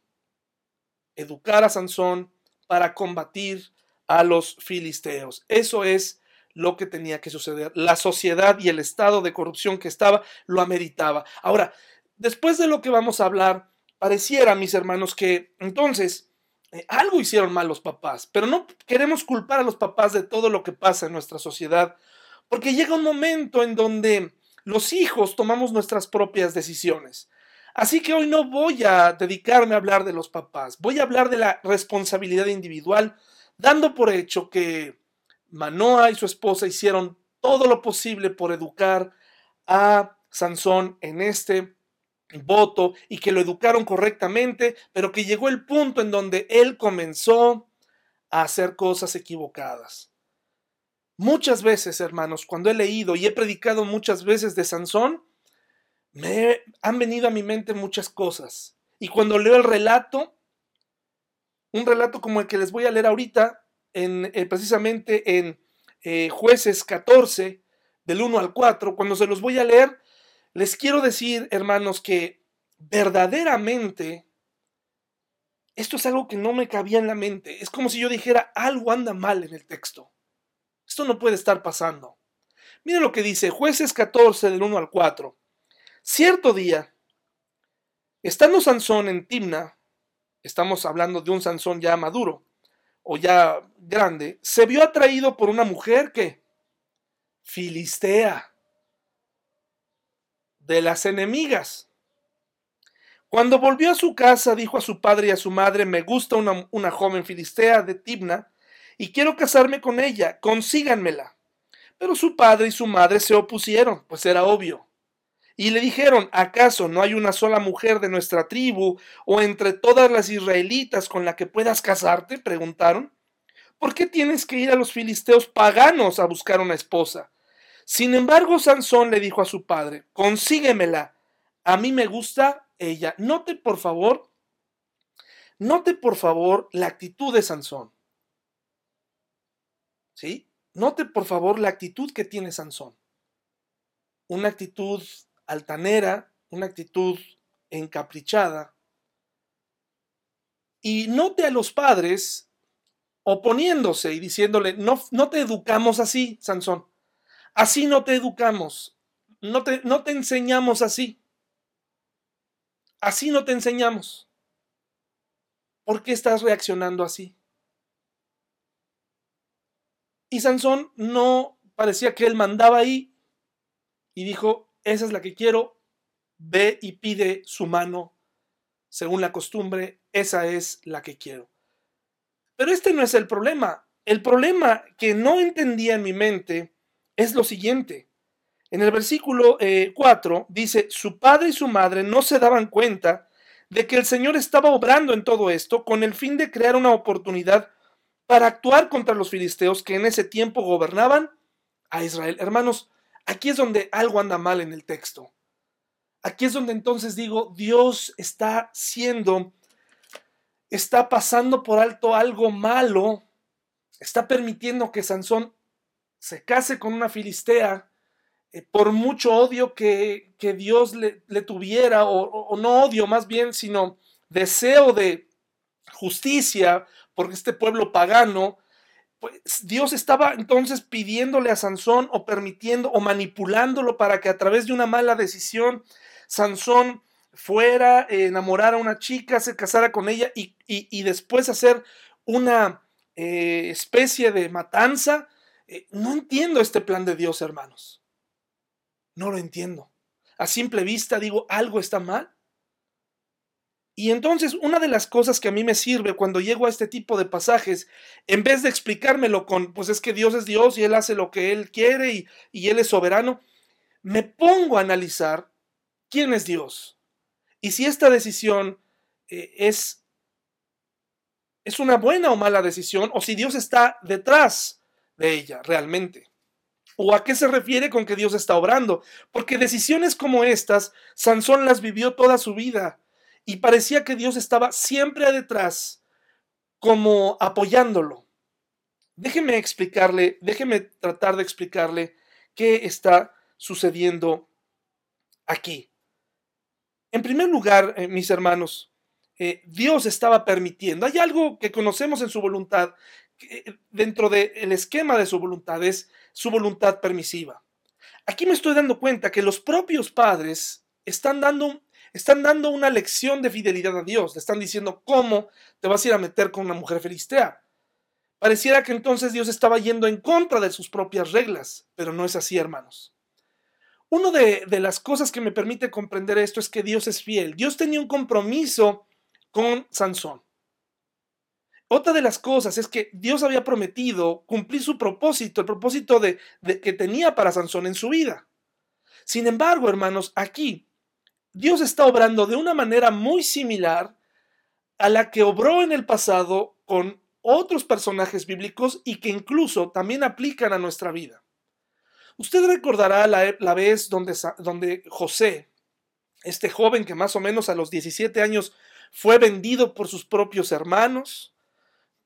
educar a Sansón para combatir a los filisteos. Eso es lo que tenía que suceder. La sociedad y el estado de corrupción que estaba lo ameritaba. Ahora, después de lo que vamos a hablar, pareciera, mis hermanos, que entonces eh, algo hicieron mal los papás, pero no queremos culpar a los papás de todo lo que pasa en nuestra sociedad, porque llega un momento en donde los hijos tomamos nuestras propias decisiones. Así que hoy no voy a dedicarme a hablar de los papás, voy a hablar de la responsabilidad individual dando por hecho que Manoa y su esposa hicieron todo lo posible por educar a Sansón en este voto y que lo educaron correctamente, pero que llegó el punto en donde él comenzó a hacer cosas equivocadas. Muchas veces, hermanos, cuando he leído y he predicado muchas veces de Sansón, me han venido a mi mente muchas cosas. Y cuando leo el relato, un relato como el que les voy a leer ahorita, en, eh, precisamente en eh, jueces 14, del 1 al 4, cuando se los voy a leer, les quiero decir, hermanos, que verdaderamente esto es algo que no me cabía en la mente. Es como si yo dijera, algo anda mal en el texto. Esto no puede estar pasando. Miren lo que dice jueces 14, del 1 al 4. Cierto día, estando Sansón en Timna, estamos hablando de un Sansón ya maduro o ya grande, se vio atraído por una mujer que filistea de las enemigas. Cuando volvió a su casa, dijo a su padre y a su madre, me gusta una, una joven filistea de Tibna y quiero casarme con ella, consíganmela. Pero su padre y su madre se opusieron, pues era obvio. Y le dijeron, ¿acaso no hay una sola mujer de nuestra tribu o entre todas las israelitas con la que puedas casarte? preguntaron. ¿Por qué tienes que ir a los filisteos paganos a buscar una esposa? Sin embargo, Sansón le dijo a su padre, consíguemela, a mí me gusta ella. Note por favor, note por favor la actitud de Sansón. ¿Sí? Note por favor la actitud que tiene Sansón. Una actitud altanera, una actitud encaprichada. Y note a los padres oponiéndose y diciéndole, no, no te educamos así, Sansón. Así no te educamos. No te, no te enseñamos así. Así no te enseñamos. ¿Por qué estás reaccionando así? Y Sansón no parecía que él mandaba ahí y dijo, esa es la que quiero, ve y pide su mano, según la costumbre, esa es la que quiero. Pero este no es el problema. El problema que no entendía en mi mente es lo siguiente. En el versículo 4 eh, dice, su padre y su madre no se daban cuenta de que el Señor estaba obrando en todo esto con el fin de crear una oportunidad para actuar contra los filisteos que en ese tiempo gobernaban a Israel. Hermanos, aquí es donde algo anda mal en el texto. Aquí es donde entonces digo, Dios está siendo, está pasando por alto algo malo, está permitiendo que Sansón se case con una filistea eh, por mucho odio que, Dios le, tuviera, o, no odio más bien, sino deseo de justicia por este pueblo pagano, pues Dios estaba entonces pidiéndole a Sansón o permitiendo o manipulándolo para que a través de una mala decisión Sansón fuera, eh, enamorar a una chica, se casara con ella y, después hacer una eh, especie de matanza eh, no entiendo este plan de Dios, hermanos. No lo entiendo. A simple vista digo, algo está mal. Y entonces una de las cosas que a mí me sirve cuando llego a este tipo de pasajes, en vez de explicármelo con, pues es que Dios es Dios y Él hace lo que Él quiere y, Él es soberano, me pongo a analizar quién es Dios. Y si esta decisión eh, es, es una buena o mala decisión, o si Dios está detrás de ella realmente. ¿O a qué se refiere con que Dios está obrando? Porque decisiones como estas, Sansón las vivió toda su vida y parecía que Dios estaba siempre detrás, como apoyándolo. Déjeme explicarle, déjeme tratar de explicarle qué está sucediendo aquí. En primer lugar, eh, mis hermanos, eh, Dios estaba permitiendo. Hay algo que conocemos en su voluntad dentro del esquema de su voluntad es su voluntad permisiva. Aquí me estoy dando cuenta que los propios padres están dando, están dando una lección de fidelidad a Dios. Le están diciendo cómo te vas a ir a meter con una mujer filistea. Pareciera que entonces Dios estaba yendo en contra de sus propias reglas, pero no es así, hermanos. Una de, de las cosas que me permite comprender esto es que Dios es fiel. Dios tenía un compromiso con Sansón. Otra de las cosas es que Dios había prometido cumplir su propósito, el propósito de, que tenía para Sansón en su vida. Sin embargo, hermanos, aquí Dios está obrando de una manera muy similar a la que obró en el pasado con otros personajes bíblicos y que incluso también aplican a nuestra vida. Usted recordará la, vez donde, donde José, este joven que más o menos a los 17 años fue vendido por sus propios hermanos,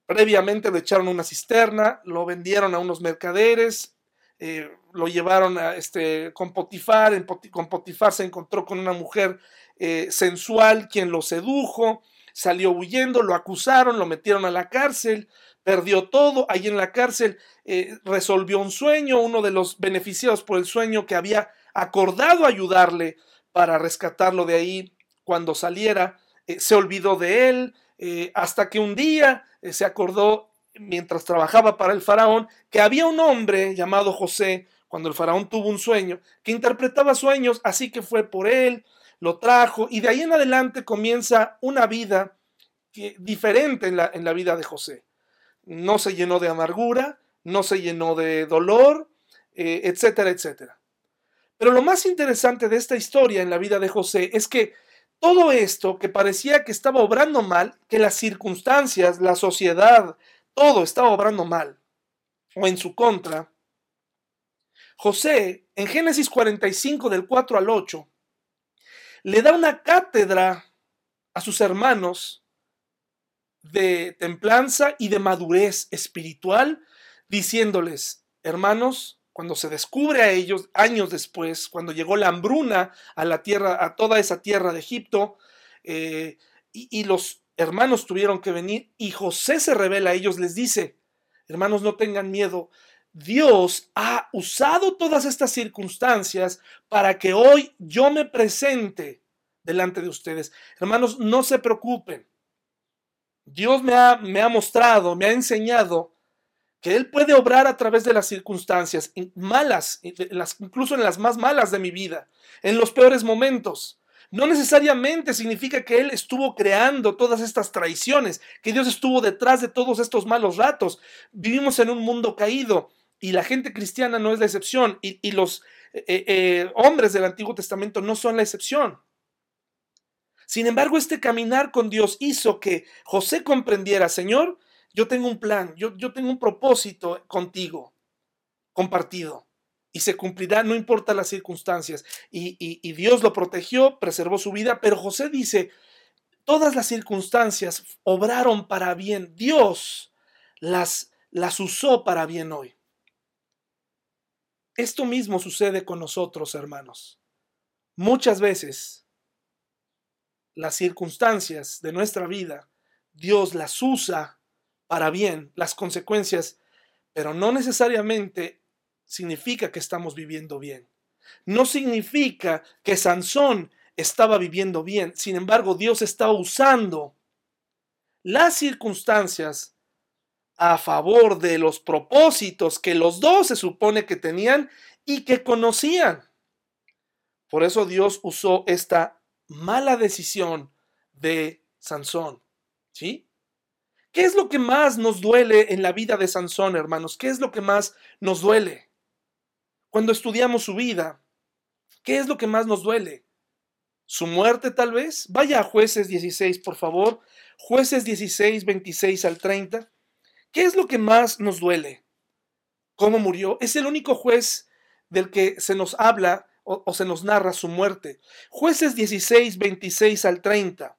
previamente lo echaron a una cisterna, lo vendieron a unos mercaderes, eh, lo llevaron a este, con Potifar, con Potifar se encontró con una mujer eh, sensual quien lo sedujo, salió huyendo, lo acusaron, lo metieron a la cárcel, perdió todo, ahí en la cárcel eh, resolvió un sueño, uno de los beneficiados por el sueño que había acordado ayudarle para rescatarlo de ahí cuando saliera, se olvidó de él, hasta que un día se acordó mientras trabajaba para el faraón, que había un hombre llamado José, cuando el faraón tuvo un sueño, que interpretaba sueños, así que fue por él, lo trajo, y de ahí en adelante comienza una vida diferente en la, en la vida de José. No se llenó de amargura, no se llenó de dolor, eh, etcétera, etcétera. Pero lo más interesante de esta historia en la vida de José es que todo esto que parecía que estaba obrando mal, que las circunstancias, la sociedad, todo estaba obrando mal o en su contra, José, en Génesis 45 del 4 al 8, le da una cátedra a sus hermanos de templanza y de madurez espiritual, diciéndoles, hermanos, cuando se descubre a ellos años después, cuando llegó la hambruna a la tierra, a toda esa tierra de Egipto, eh, y los hermanos tuvieron que venir y José se revela a ellos, les dice, hermanos, no tengan miedo. Dios ha usado todas estas circunstancias para que hoy yo me presente delante de ustedes. Hermanos, no se preocupen. Dios me ha, me ha mostrado, me ha enseñado que Él puede obrar a través de las circunstancias malas, incluso en las más malas de mi vida, en los peores momentos no necesariamente significa que Él estuvo creando todas estas traiciones, que Dios estuvo detrás de todos estos malos ratos. Vivimos en un mundo caído y la gente cristiana no es la excepción y, los eh, eh, hombres del Antiguo Testamento no son la excepción. Sin embargo, este caminar con Dios hizo que José comprendiera, Señor, yo tengo un plan, yo, yo tengo un propósito contigo, compartido y se cumplirá, no importa las circunstancias. Y, Dios lo protegió, preservó su vida, pero José dice, todas las circunstancias obraron para bien. Dios las, las usó para bien hoy. Esto mismo sucede con nosotros, hermanos. Muchas veces las circunstancias de nuestra vida, Dios las usa para bien, las consecuencias, pero no necesariamente significa que estamos viviendo bien. No significa que Sansón estaba viviendo bien. Sin embargo, Dios estaba usando las circunstancias a favor de los propósitos que los dos se supone que tenían y que conocían. Por eso Dios usó esta mala decisión de Sansón. ¿Sí? ¿Qué es lo que más nos duele en la vida de Sansón, hermanos? ¿Qué es lo que más nos duele? Cuando estudiamos su vida, ¿qué es lo que más nos duele? ¿Su muerte tal vez? Vaya a jueces 16, por favor. Jueces 16, 26 al 30. ¿Qué es lo que más nos duele? ¿Cómo murió? Es el único juez del que se nos habla o, o se nos narra su muerte. Jueces 16, 26 al 30.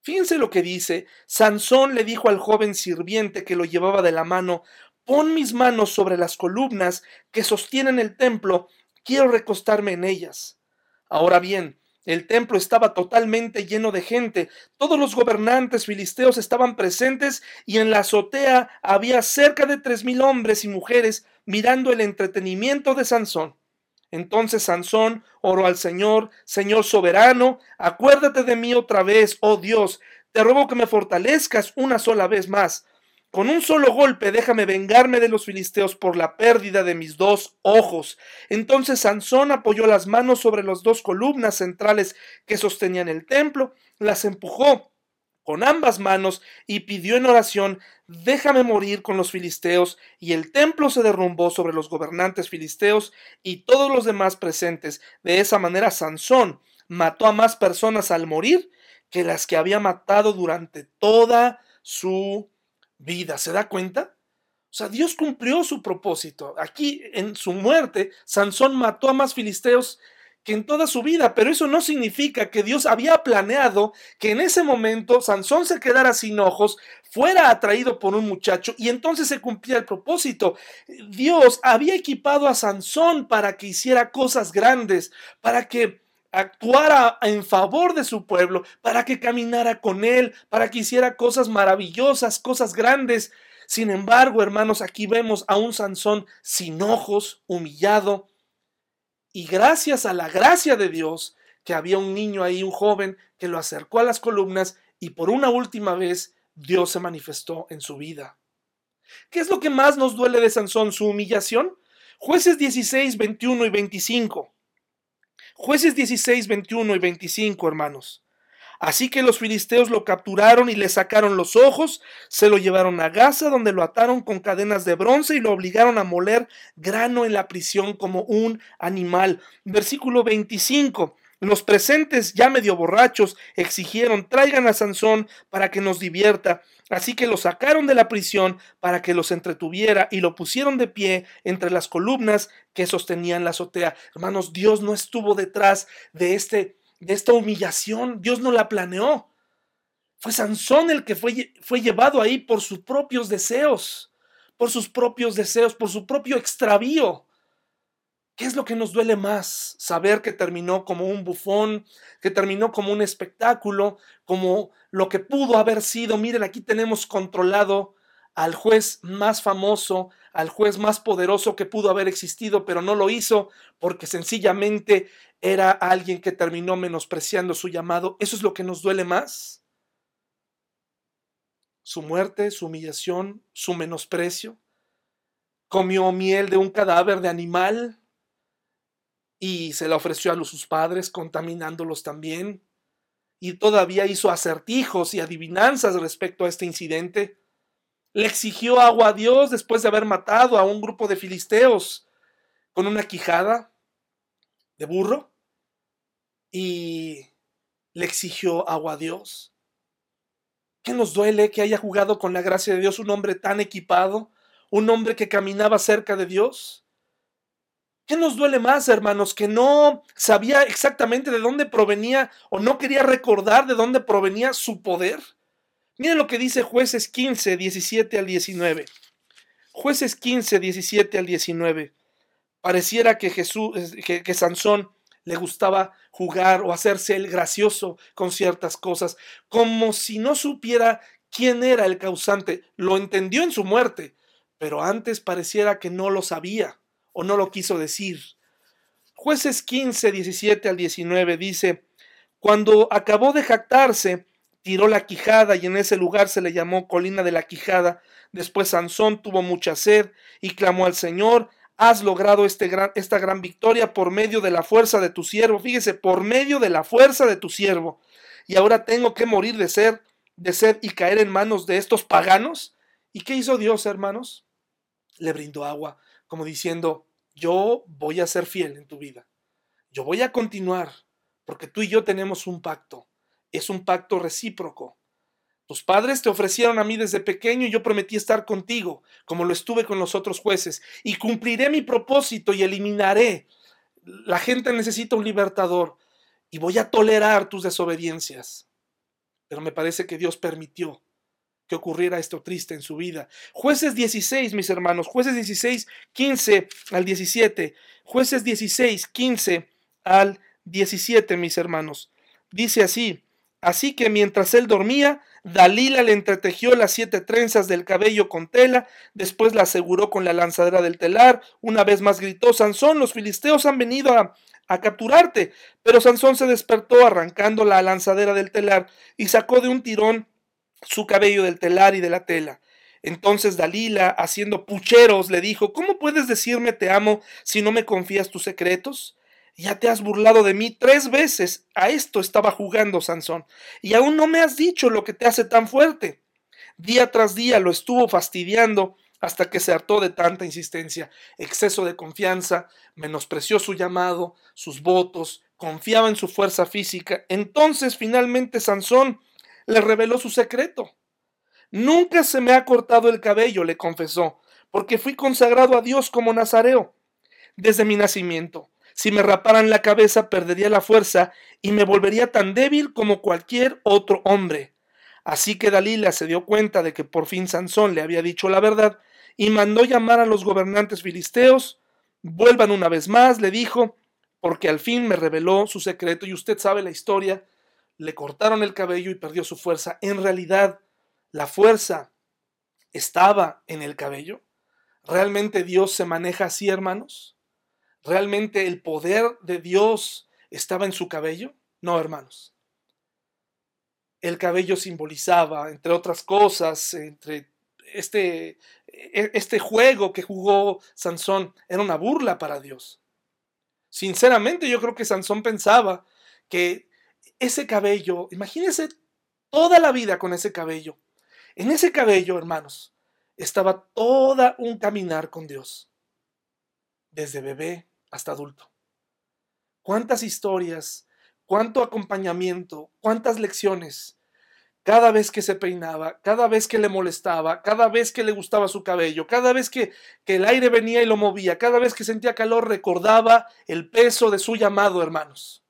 Fíjense lo que dice. Sansón le dijo al joven sirviente que lo llevaba de la mano, Pon mis manos sobre las columnas que sostienen el templo, quiero recostarme en ellas. Ahora bien, el templo estaba totalmente lleno de gente, todos los gobernantes filisteos estaban presentes y en la azotea había cerca de tres mil hombres y mujeres mirando el entretenimiento de Sansón. Entonces Sansón oró al Señor, Señor soberano, acuérdate de mí otra vez, oh Dios, te ruego que me fortalezcas una sola vez más. Con un solo golpe déjame vengarme de los filisteos por la pérdida de mis dos ojos. Entonces Sansón apoyó las manos sobre las dos columnas centrales que sostenían el templo, las empujó con ambas manos y pidió en oración, déjame morir con los filisteos, y el templo se derrumbó sobre los gobernantes filisteos y todos los demás presentes. De esa manera Sansón mató a más personas al morir que las que había matado durante toda su vida. ¿Se da cuenta? O sea, Dios cumplió su propósito. Aquí, en su muerte, Sansón mató a más filisteos que en toda su vida, pero eso no significa que Dios había planeado que en ese momento Sansón se quedara sin ojos, fuera atraído por un muchacho y entonces se cumplía el propósito. Dios había equipado a Sansón para que hiciera cosas grandes, para que actuara en favor de su pueblo, para que caminara con él, para que hiciera cosas maravillosas, cosas grandes. Sin embargo, hermanos, aquí vemos a un Sansón sin ojos, humillado, y gracias a la gracia de Dios, que había un niño ahí, un joven, que lo acercó a las columnas y por una última vez Dios se manifestó en su vida. ¿Qué es lo que más nos duele de Sansón? ¿Su humillación? Jueces 16, 21 y 25. Jueces 16, 21 y 25, hermanos. Así que los filisteos lo capturaron y le sacaron los ojos, se lo llevaron a Gaza, donde lo ataron con cadenas de bronce y lo obligaron a moler grano en la prisión como un animal. Versículo 25. Los presentes, ya medio borrachos, exigieron, traigan a Sansón para que nos divierta. Así que lo sacaron de la prisión para que los entretuviera y lo pusieron de pie entre las columnas que sostenían la azotea. Hermanos, Dios no estuvo detrás de este de esta humillación. Dios no la planeó. Fue Sansón el que fue, fue llevado ahí por sus propios deseos, por sus propios deseos, por su propio extravío. ¿Qué es lo que nos duele más? Saber que terminó como un bufón, que terminó como un espectáculo, como lo que pudo haber sido. Miren, aquí tenemos controlado al juez más famoso, al juez más poderoso que pudo haber existido, pero no lo hizo porque sencillamente era alguien que terminó menospreciando su llamado. ¿Eso es lo que nos duele más? Su muerte, su humillación, su menosprecio. Comió miel de un cadáver de animal y se la ofreció a sus padres, contaminándolos también. Y todavía hizo acertijos y adivinanzas respecto a este incidente le exigió agua a Dios después de haber matado a un grupo de filisteos con una quijada de burro y le exigió agua a Dios. ¿Qué nos duele que haya jugado con la gracia de Dios un hombre tan equipado, un hombre que caminaba cerca de Dios? ¿Qué nos duele más, hermanos? Que no sabía exactamente de dónde provenía o no quería recordar de dónde provenía su poder. Miren lo que dice jueces 15, 17 al 19. Jueces 15, 17 al 19. Pareciera que Jesús, que, que Sansón le gustaba jugar o hacerse el gracioso con ciertas cosas, como si no supiera quién era el causante. Lo entendió en su muerte, pero antes pareciera que no lo sabía o no lo quiso decir. Jueces 15, 17 al 19 dice, cuando acabó de jactarse, tiró la quijada y en ese lugar se le llamó colina de la quijada. Después Sansón tuvo mucha sed y clamó al Señor, has logrado este esta gran victoria por medio de la fuerza de tu siervo. Fíjese, por medio de la fuerza de tu siervo. Y ahora tengo que morir de sed, de sed y caer en manos de estos paganos. ¿Y qué hizo Dios, hermanos? Le brindó agua, como diciendo, yo voy a ser fiel en tu vida. Yo voy a continuar, porque tú y yo tenemos un pacto es un pacto recíproco. Tus padres te ofrecieron a mí desde pequeño y yo prometí estar contigo, como lo estuve con los otros jueces, y cumpliré mi propósito y eliminaré. La gente necesita un libertador y voy a tolerar tus desobediencias. Pero me parece que Dios permitió ocurriera esto triste en su vida. Jueces 16, mis hermanos, jueces 16, 15 al 17. Jueces 16, 15 al 17, mis hermanos. Dice así, Así que mientras él dormía, Dalila le entretejió las siete trenzas del cabello con tela, después la aseguró con la lanzadera del telar, una vez más gritó, Sansón, los filisteos han venido a, a capturarte. Pero Sansón se despertó arrancando la lanzadera del telar y sacó de un tirón su cabello del telar y de la tela. Entonces Dalila, haciendo pucheros, le dijo, ¿Cómo puedes decirme te amo si no me confías tus secretos? Ya te has burlado de mí tres veces. A esto estaba jugando Sansón. Y aún no me has dicho lo que te hace tan fuerte. Día tras día lo estuvo fastidiando hasta que se hartó de tanta insistencia, exceso de confianza, menospreció su llamado, sus votos, confiaba en su fuerza física. Entonces finalmente Sansón le reveló su secreto. Nunca se me ha cortado el cabello, le confesó, porque fui consagrado a Dios como nazareo desde mi nacimiento. Si me raparan la cabeza perdería la fuerza y me volvería tan débil como cualquier otro hombre. Así que Dalila se dio cuenta de que por fin Sansón le había dicho la verdad y mandó llamar a los gobernantes filisteos. Vuelvan una vez más, le dijo, porque al fin me reveló su secreto y usted sabe la historia. Le cortaron el cabello y perdió su fuerza. En realidad, la fuerza estaba en el cabello. ¿Realmente Dios se maneja así, hermanos? ¿Realmente el poder de Dios estaba en su cabello? No, hermanos. El cabello simbolizaba, entre otras cosas, entre este, e, este juego que jugó Sansón, era una burla para Dios. Sinceramente, yo creo que Sansón pensaba que ese cabello, imagínense toda la vida con ese cabello. En ese cabello, hermanos, estaba toda un caminar con Dios, desde bebé hasta adulto. ¿Cuántas historias, cuánto acompañamiento, cuántas lecciones? Cada vez que se peinaba, cada vez que le molestaba, cada vez que le gustaba su cabello, cada vez que, que el aire venía y lo movía, cada vez que sentía calor, recordaba el peso de su llamado, hermanos.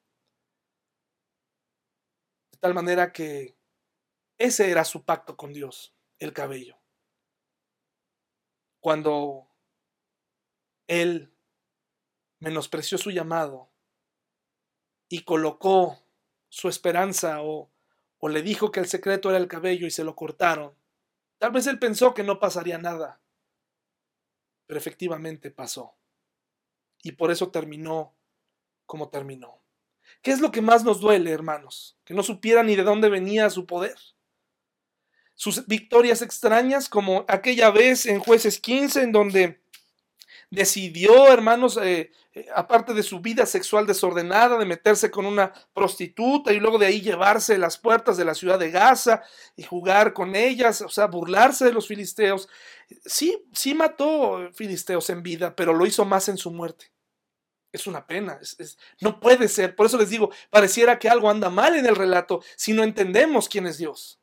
Tal manera que ese era su pacto con Dios, el cabello. Cuando él menospreció su llamado y colocó su esperanza o, o le dijo que el secreto era el cabello y se lo cortaron. Tal vez él pensó que no pasaría nada, pero efectivamente pasó. Y por eso terminó como terminó. ¿Qué es lo que más nos duele, hermanos? Que no supiera ni de dónde venía su poder. Sus victorias extrañas, como aquella vez en jueces 15, en donde decidió, hermanos, eh, eh, aparte de su vida sexual desordenada, de meterse con una prostituta y luego de ahí llevarse las puertas de la ciudad de Gaza y jugar con ellas, o sea, burlarse de los filisteos. Sí, sí mató filisteos en vida, pero lo hizo más en su muerte. Es una pena, no puede ser. Por eso les digo, pareciera que algo anda mal en el relato si no entendemos quién es Dios.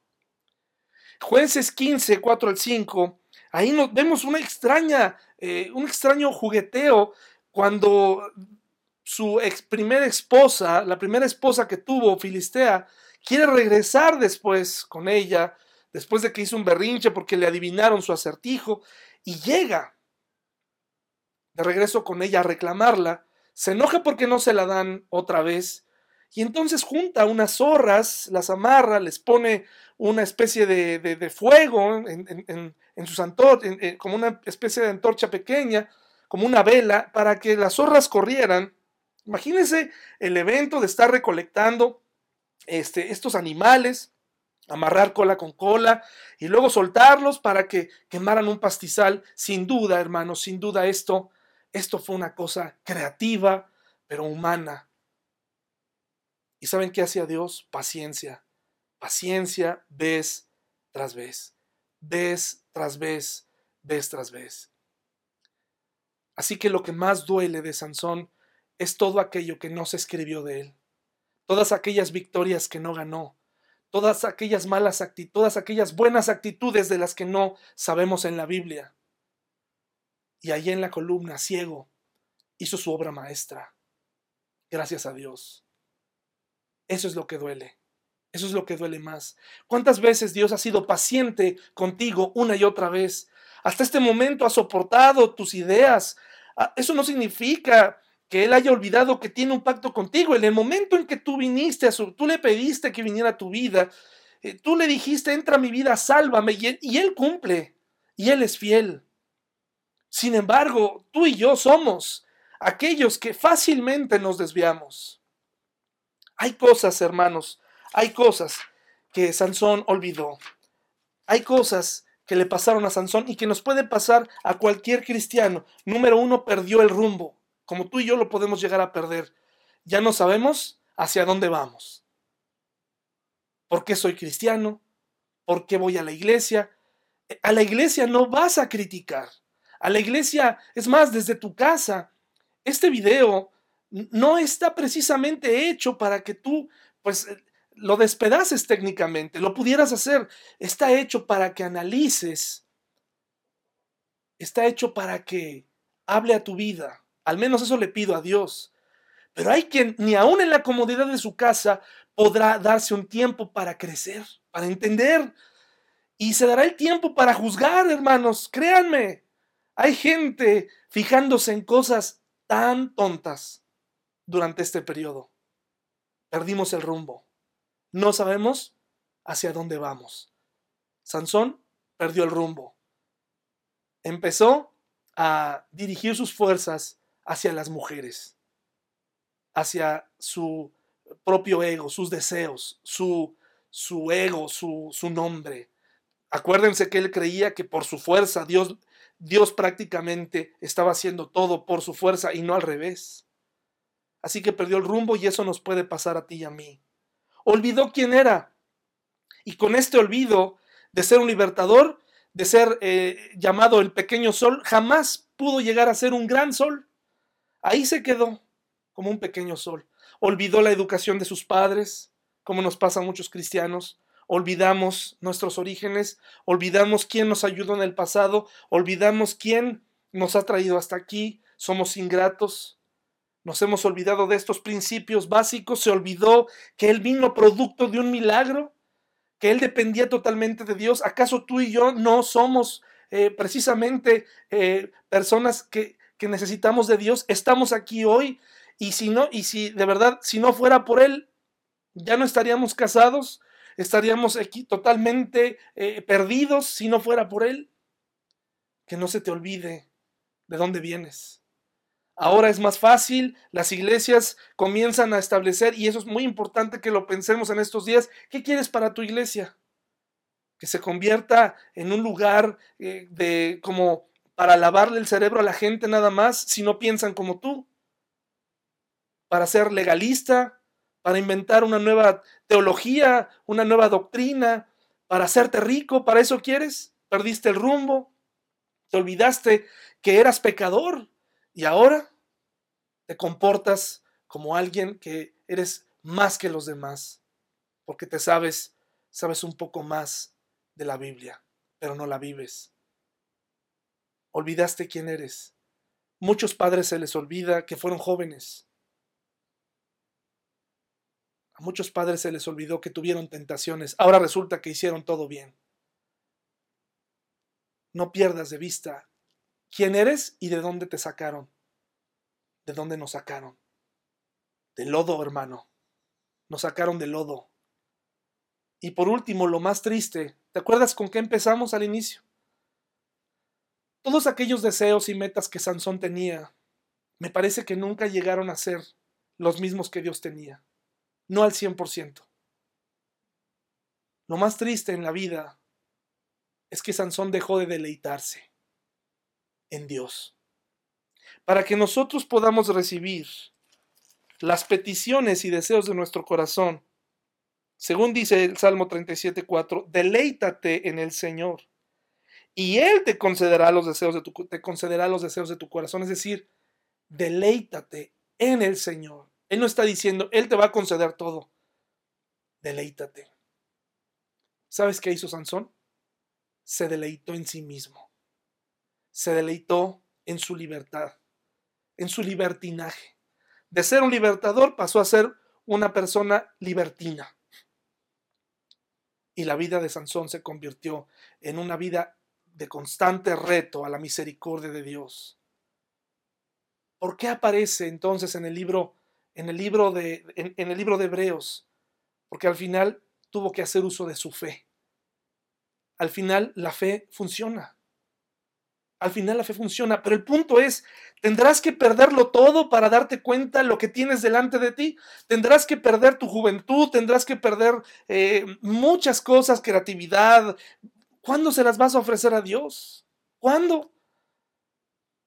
Jueces 15, 4 al 5 Ahí nos vemos una extraña, eh, un extraño jugueteo cuando su ex, primera esposa, la primera esposa que tuvo, Filistea, quiere regresar después con ella, después de que hizo un berrinche porque le adivinaron su acertijo, y llega de regreso con ella a reclamarla, se enoja porque no se la dan otra vez, y entonces junta unas zorras, las amarra, les pone una especie de, fuego en, sus antorchas, como una especie de antorcha pequeña, como una vela, para que las zorras corrieran. Imagínense el evento de estar recolectando este, estos animales, amarrar cola con cola y luego soltarlos para que quemaran un pastizal. Sin duda, hermanos, sin duda esto, esto fue una cosa creativa, pero humana. ¿Y saben qué hacía Dios? Paciencia. Paciencia vez tras vez. Vez tras vez. Vez tras vez. Así que lo que más duele de Sansón es todo aquello que no se escribió de él. Todas aquellas victorias que no ganó. Todas aquellas malas actitudes, todas aquellas buenas actitudes de las que no sabemos en la Biblia. Y allí en la columna, ciego, hizo su obra maestra. Gracias a Dios. Eso es lo que duele. Eso es lo que duele más. ¿Cuántas veces Dios ha sido paciente contigo una y otra vez? Hasta este momento ha soportado tus ideas. Ah, eso no significa que Él haya olvidado que tiene un pacto contigo. En el momento en que tú viniste, a su, tú le pediste que viniera a tu vida, eh, tú le dijiste, entra a mi vida, sálvame, y él cumple, y Él es fiel. Sin embargo, tú y yo somos aquellos que fácilmente nos desviamos. Hay cosas, hermanos, hay cosas que Sansón olvidó. Hay cosas que le pasaron a Sansón y que nos puede pasar a cualquier cristiano. Número uno, perdió el rumbo, como tú y yo lo podemos llegar a perder. Ya no sabemos hacia dónde vamos. ¿Por qué soy cristiano? ¿Por qué voy a la iglesia? A la iglesia no vas a criticar. A la iglesia, es más, desde tu casa. Este video no está precisamente hecho para que tú, pues, eh, lo despedaces técnicamente, lo pudieras hacer. Está hecho para que analices. Está hecho para que hable a tu vida. Al menos eso le pido a Dios. Pero hay quien ni aún en la comodidad de su casa podrá darse un tiempo para crecer, para entender. Y se dará el tiempo para juzgar, hermanos. Créanme, hay gente fijándose en cosas tan tontas durante este periodo. Perdimos el rumbo. No sabemos hacia dónde vamos. Sansón perdió el rumbo. Empezó a dirigir sus fuerzas hacia las mujeres, hacia su propio ego, sus deseos, su, su ego, su, su nombre. Acuérdense que él creía que por su fuerza Dios, Dios prácticamente estaba haciendo todo por su fuerza y no al revés. Así que perdió el rumbo y eso nos puede pasar a ti y a mí. Olvidó quién era. Y con este olvido de ser un libertador, de ser eh, llamado el pequeño sol, jamás pudo llegar a ser un gran sol. Ahí se quedó como un pequeño sol. Olvidó la educación de sus padres, como nos pasa a muchos cristianos. Olvidamos nuestros orígenes, olvidamos quién nos ayudó en el pasado, olvidamos quién nos ha traído hasta aquí, somos ingratos, nos hemos olvidado de estos principios básicos, se olvidó que Él vino producto de un milagro, que Él dependía totalmente de Dios. ¿Acaso tú y yo no somos eh, precisamente eh, personas que, que necesitamos de Dios? Estamos aquí hoy y si no, y si de verdad, si no fuera por Él, ya no estaríamos casados, estaríamos aquí totalmente eh, perdidos si no fuera por Él. Que no se te olvide de dónde vienes Ahora es más fácil, las iglesias comienzan a establecer, y eso es muy importante que lo pensemos en estos días, ¿qué quieres para tu iglesia? Que se convierta en un lugar eh, de como para lavarle el cerebro a la gente nada más si no piensan como tú, para ser legalista, para inventar una nueva teología, una nueva doctrina, para hacerte rico, ¿para eso quieres? Perdiste el rumbo, te olvidaste que eras pecador, y ahora te comportas como alguien que eres más que los demás, porque te sabes, sabes un poco más de la Biblia, pero no la vives. Olvidaste quién eres. Muchos padres se les olvida que fueron jóvenes. A muchos padres se les olvidó que tuvieron tentaciones. Ahora resulta que hicieron todo bien. No pierdas de vista quién eres y de dónde te sacaron. ¿De dónde nos sacaron? Del lodo, hermano. Nos sacaron del lodo. Y por último, lo más triste, ¿te acuerdas con qué empezamos al inicio? Todos aquellos deseos y metas que Sansón tenía, me parece que nunca llegaron a ser los mismos que Dios tenía. No al 100%. Lo más triste en la vida es que Sansón dejó de deleitarse en Dios. Para que nosotros podamos recibir las peticiones y deseos de nuestro corazón, según dice el Salmo 37.4, deleítate en el Señor y Él te concederá los deseos de tu, te concederá los deseos de tu corazón. Es decir, deleítate en el Señor. Él no está diciendo, Él te va a conceder todo. Deleítate. ¿Sabes qué hizo Sansón? Se deleitó en sí mismo se deleitó en su libertad, en su libertinaje. De ser un libertador pasó a ser una persona libertina. Y la vida de Sansón se convirtió en una vida de constante reto a la misericordia de Dios. ¿Por qué aparece entonces en el libro, en el libro de, en el libro de Hebreos? Porque al final tuvo que hacer uso de su fe. Al final la fe funciona. Al final la fe funciona, pero el punto es, tendrás que perderlo todo para darte cuenta lo que tienes delante de ti. Tendrás que perder tu juventud, tendrás que perder eh, muchas cosas, creatividad. ¿Cuándo se las vas a ofrecer a Dios? ¿Cuándo?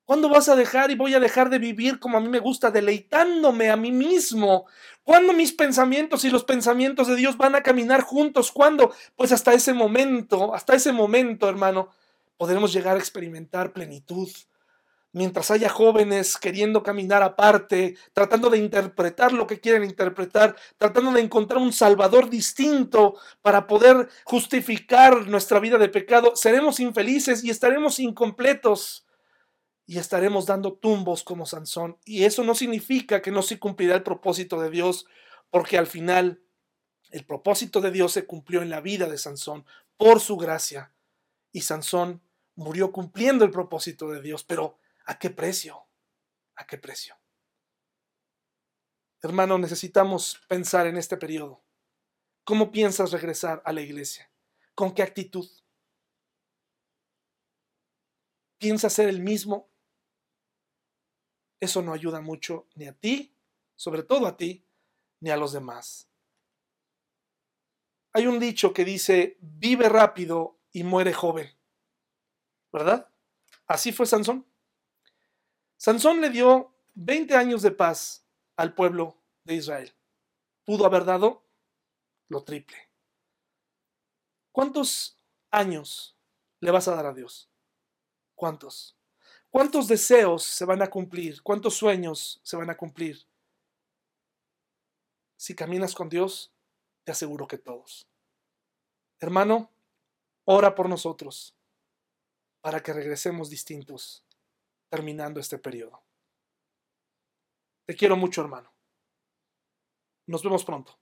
¿Cuándo vas a dejar y voy a dejar de vivir como a mí me gusta, deleitándome a mí mismo? ¿Cuándo mis pensamientos y los pensamientos de Dios van a caminar juntos? ¿Cuándo? Pues hasta ese momento, hasta ese momento, hermano, podremos llegar a experimentar plenitud, mientras haya jóvenes queriendo caminar aparte, tratando de interpretar lo que quieren interpretar, tratando de encontrar un Salvador distinto para poder justificar nuestra vida de pecado, seremos infelices y estaremos incompletos y estaremos dando tumbos como Sansón. Y eso no significa que no se cumplirá el propósito de Dios, porque al final el propósito de Dios se cumplió en la vida de Sansón por su gracia. Y Sansón murió cumpliendo el propósito de Dios, pero ¿A qué precio? ¿A qué precio? Hermano, necesitamos pensar en este periodo. ¿Cómo piensas regresar a la iglesia? ¿Con qué actitud? ¿Piensas ser el mismo? Eso no ayuda mucho ni a ti, sobre todo a ti, ni a los demás. Hay un dicho que dice, vive rápido y muere joven. ¿Verdad? Así fue Sansón. Sansón le dio 20 años de paz al pueblo de Israel. Pudo haber dado lo triple. ¿Cuántos años le vas a dar a Dios? ¿Cuántos? ¿Cuántos deseos se van a cumplir? ¿Cuántos sueños se van a cumplir? Si caminas con Dios, te aseguro que todos. Hermano, ora por nosotros para que regresemos distintos terminando este periodo. Te quiero mucho, hermano. Nos vemos pronto.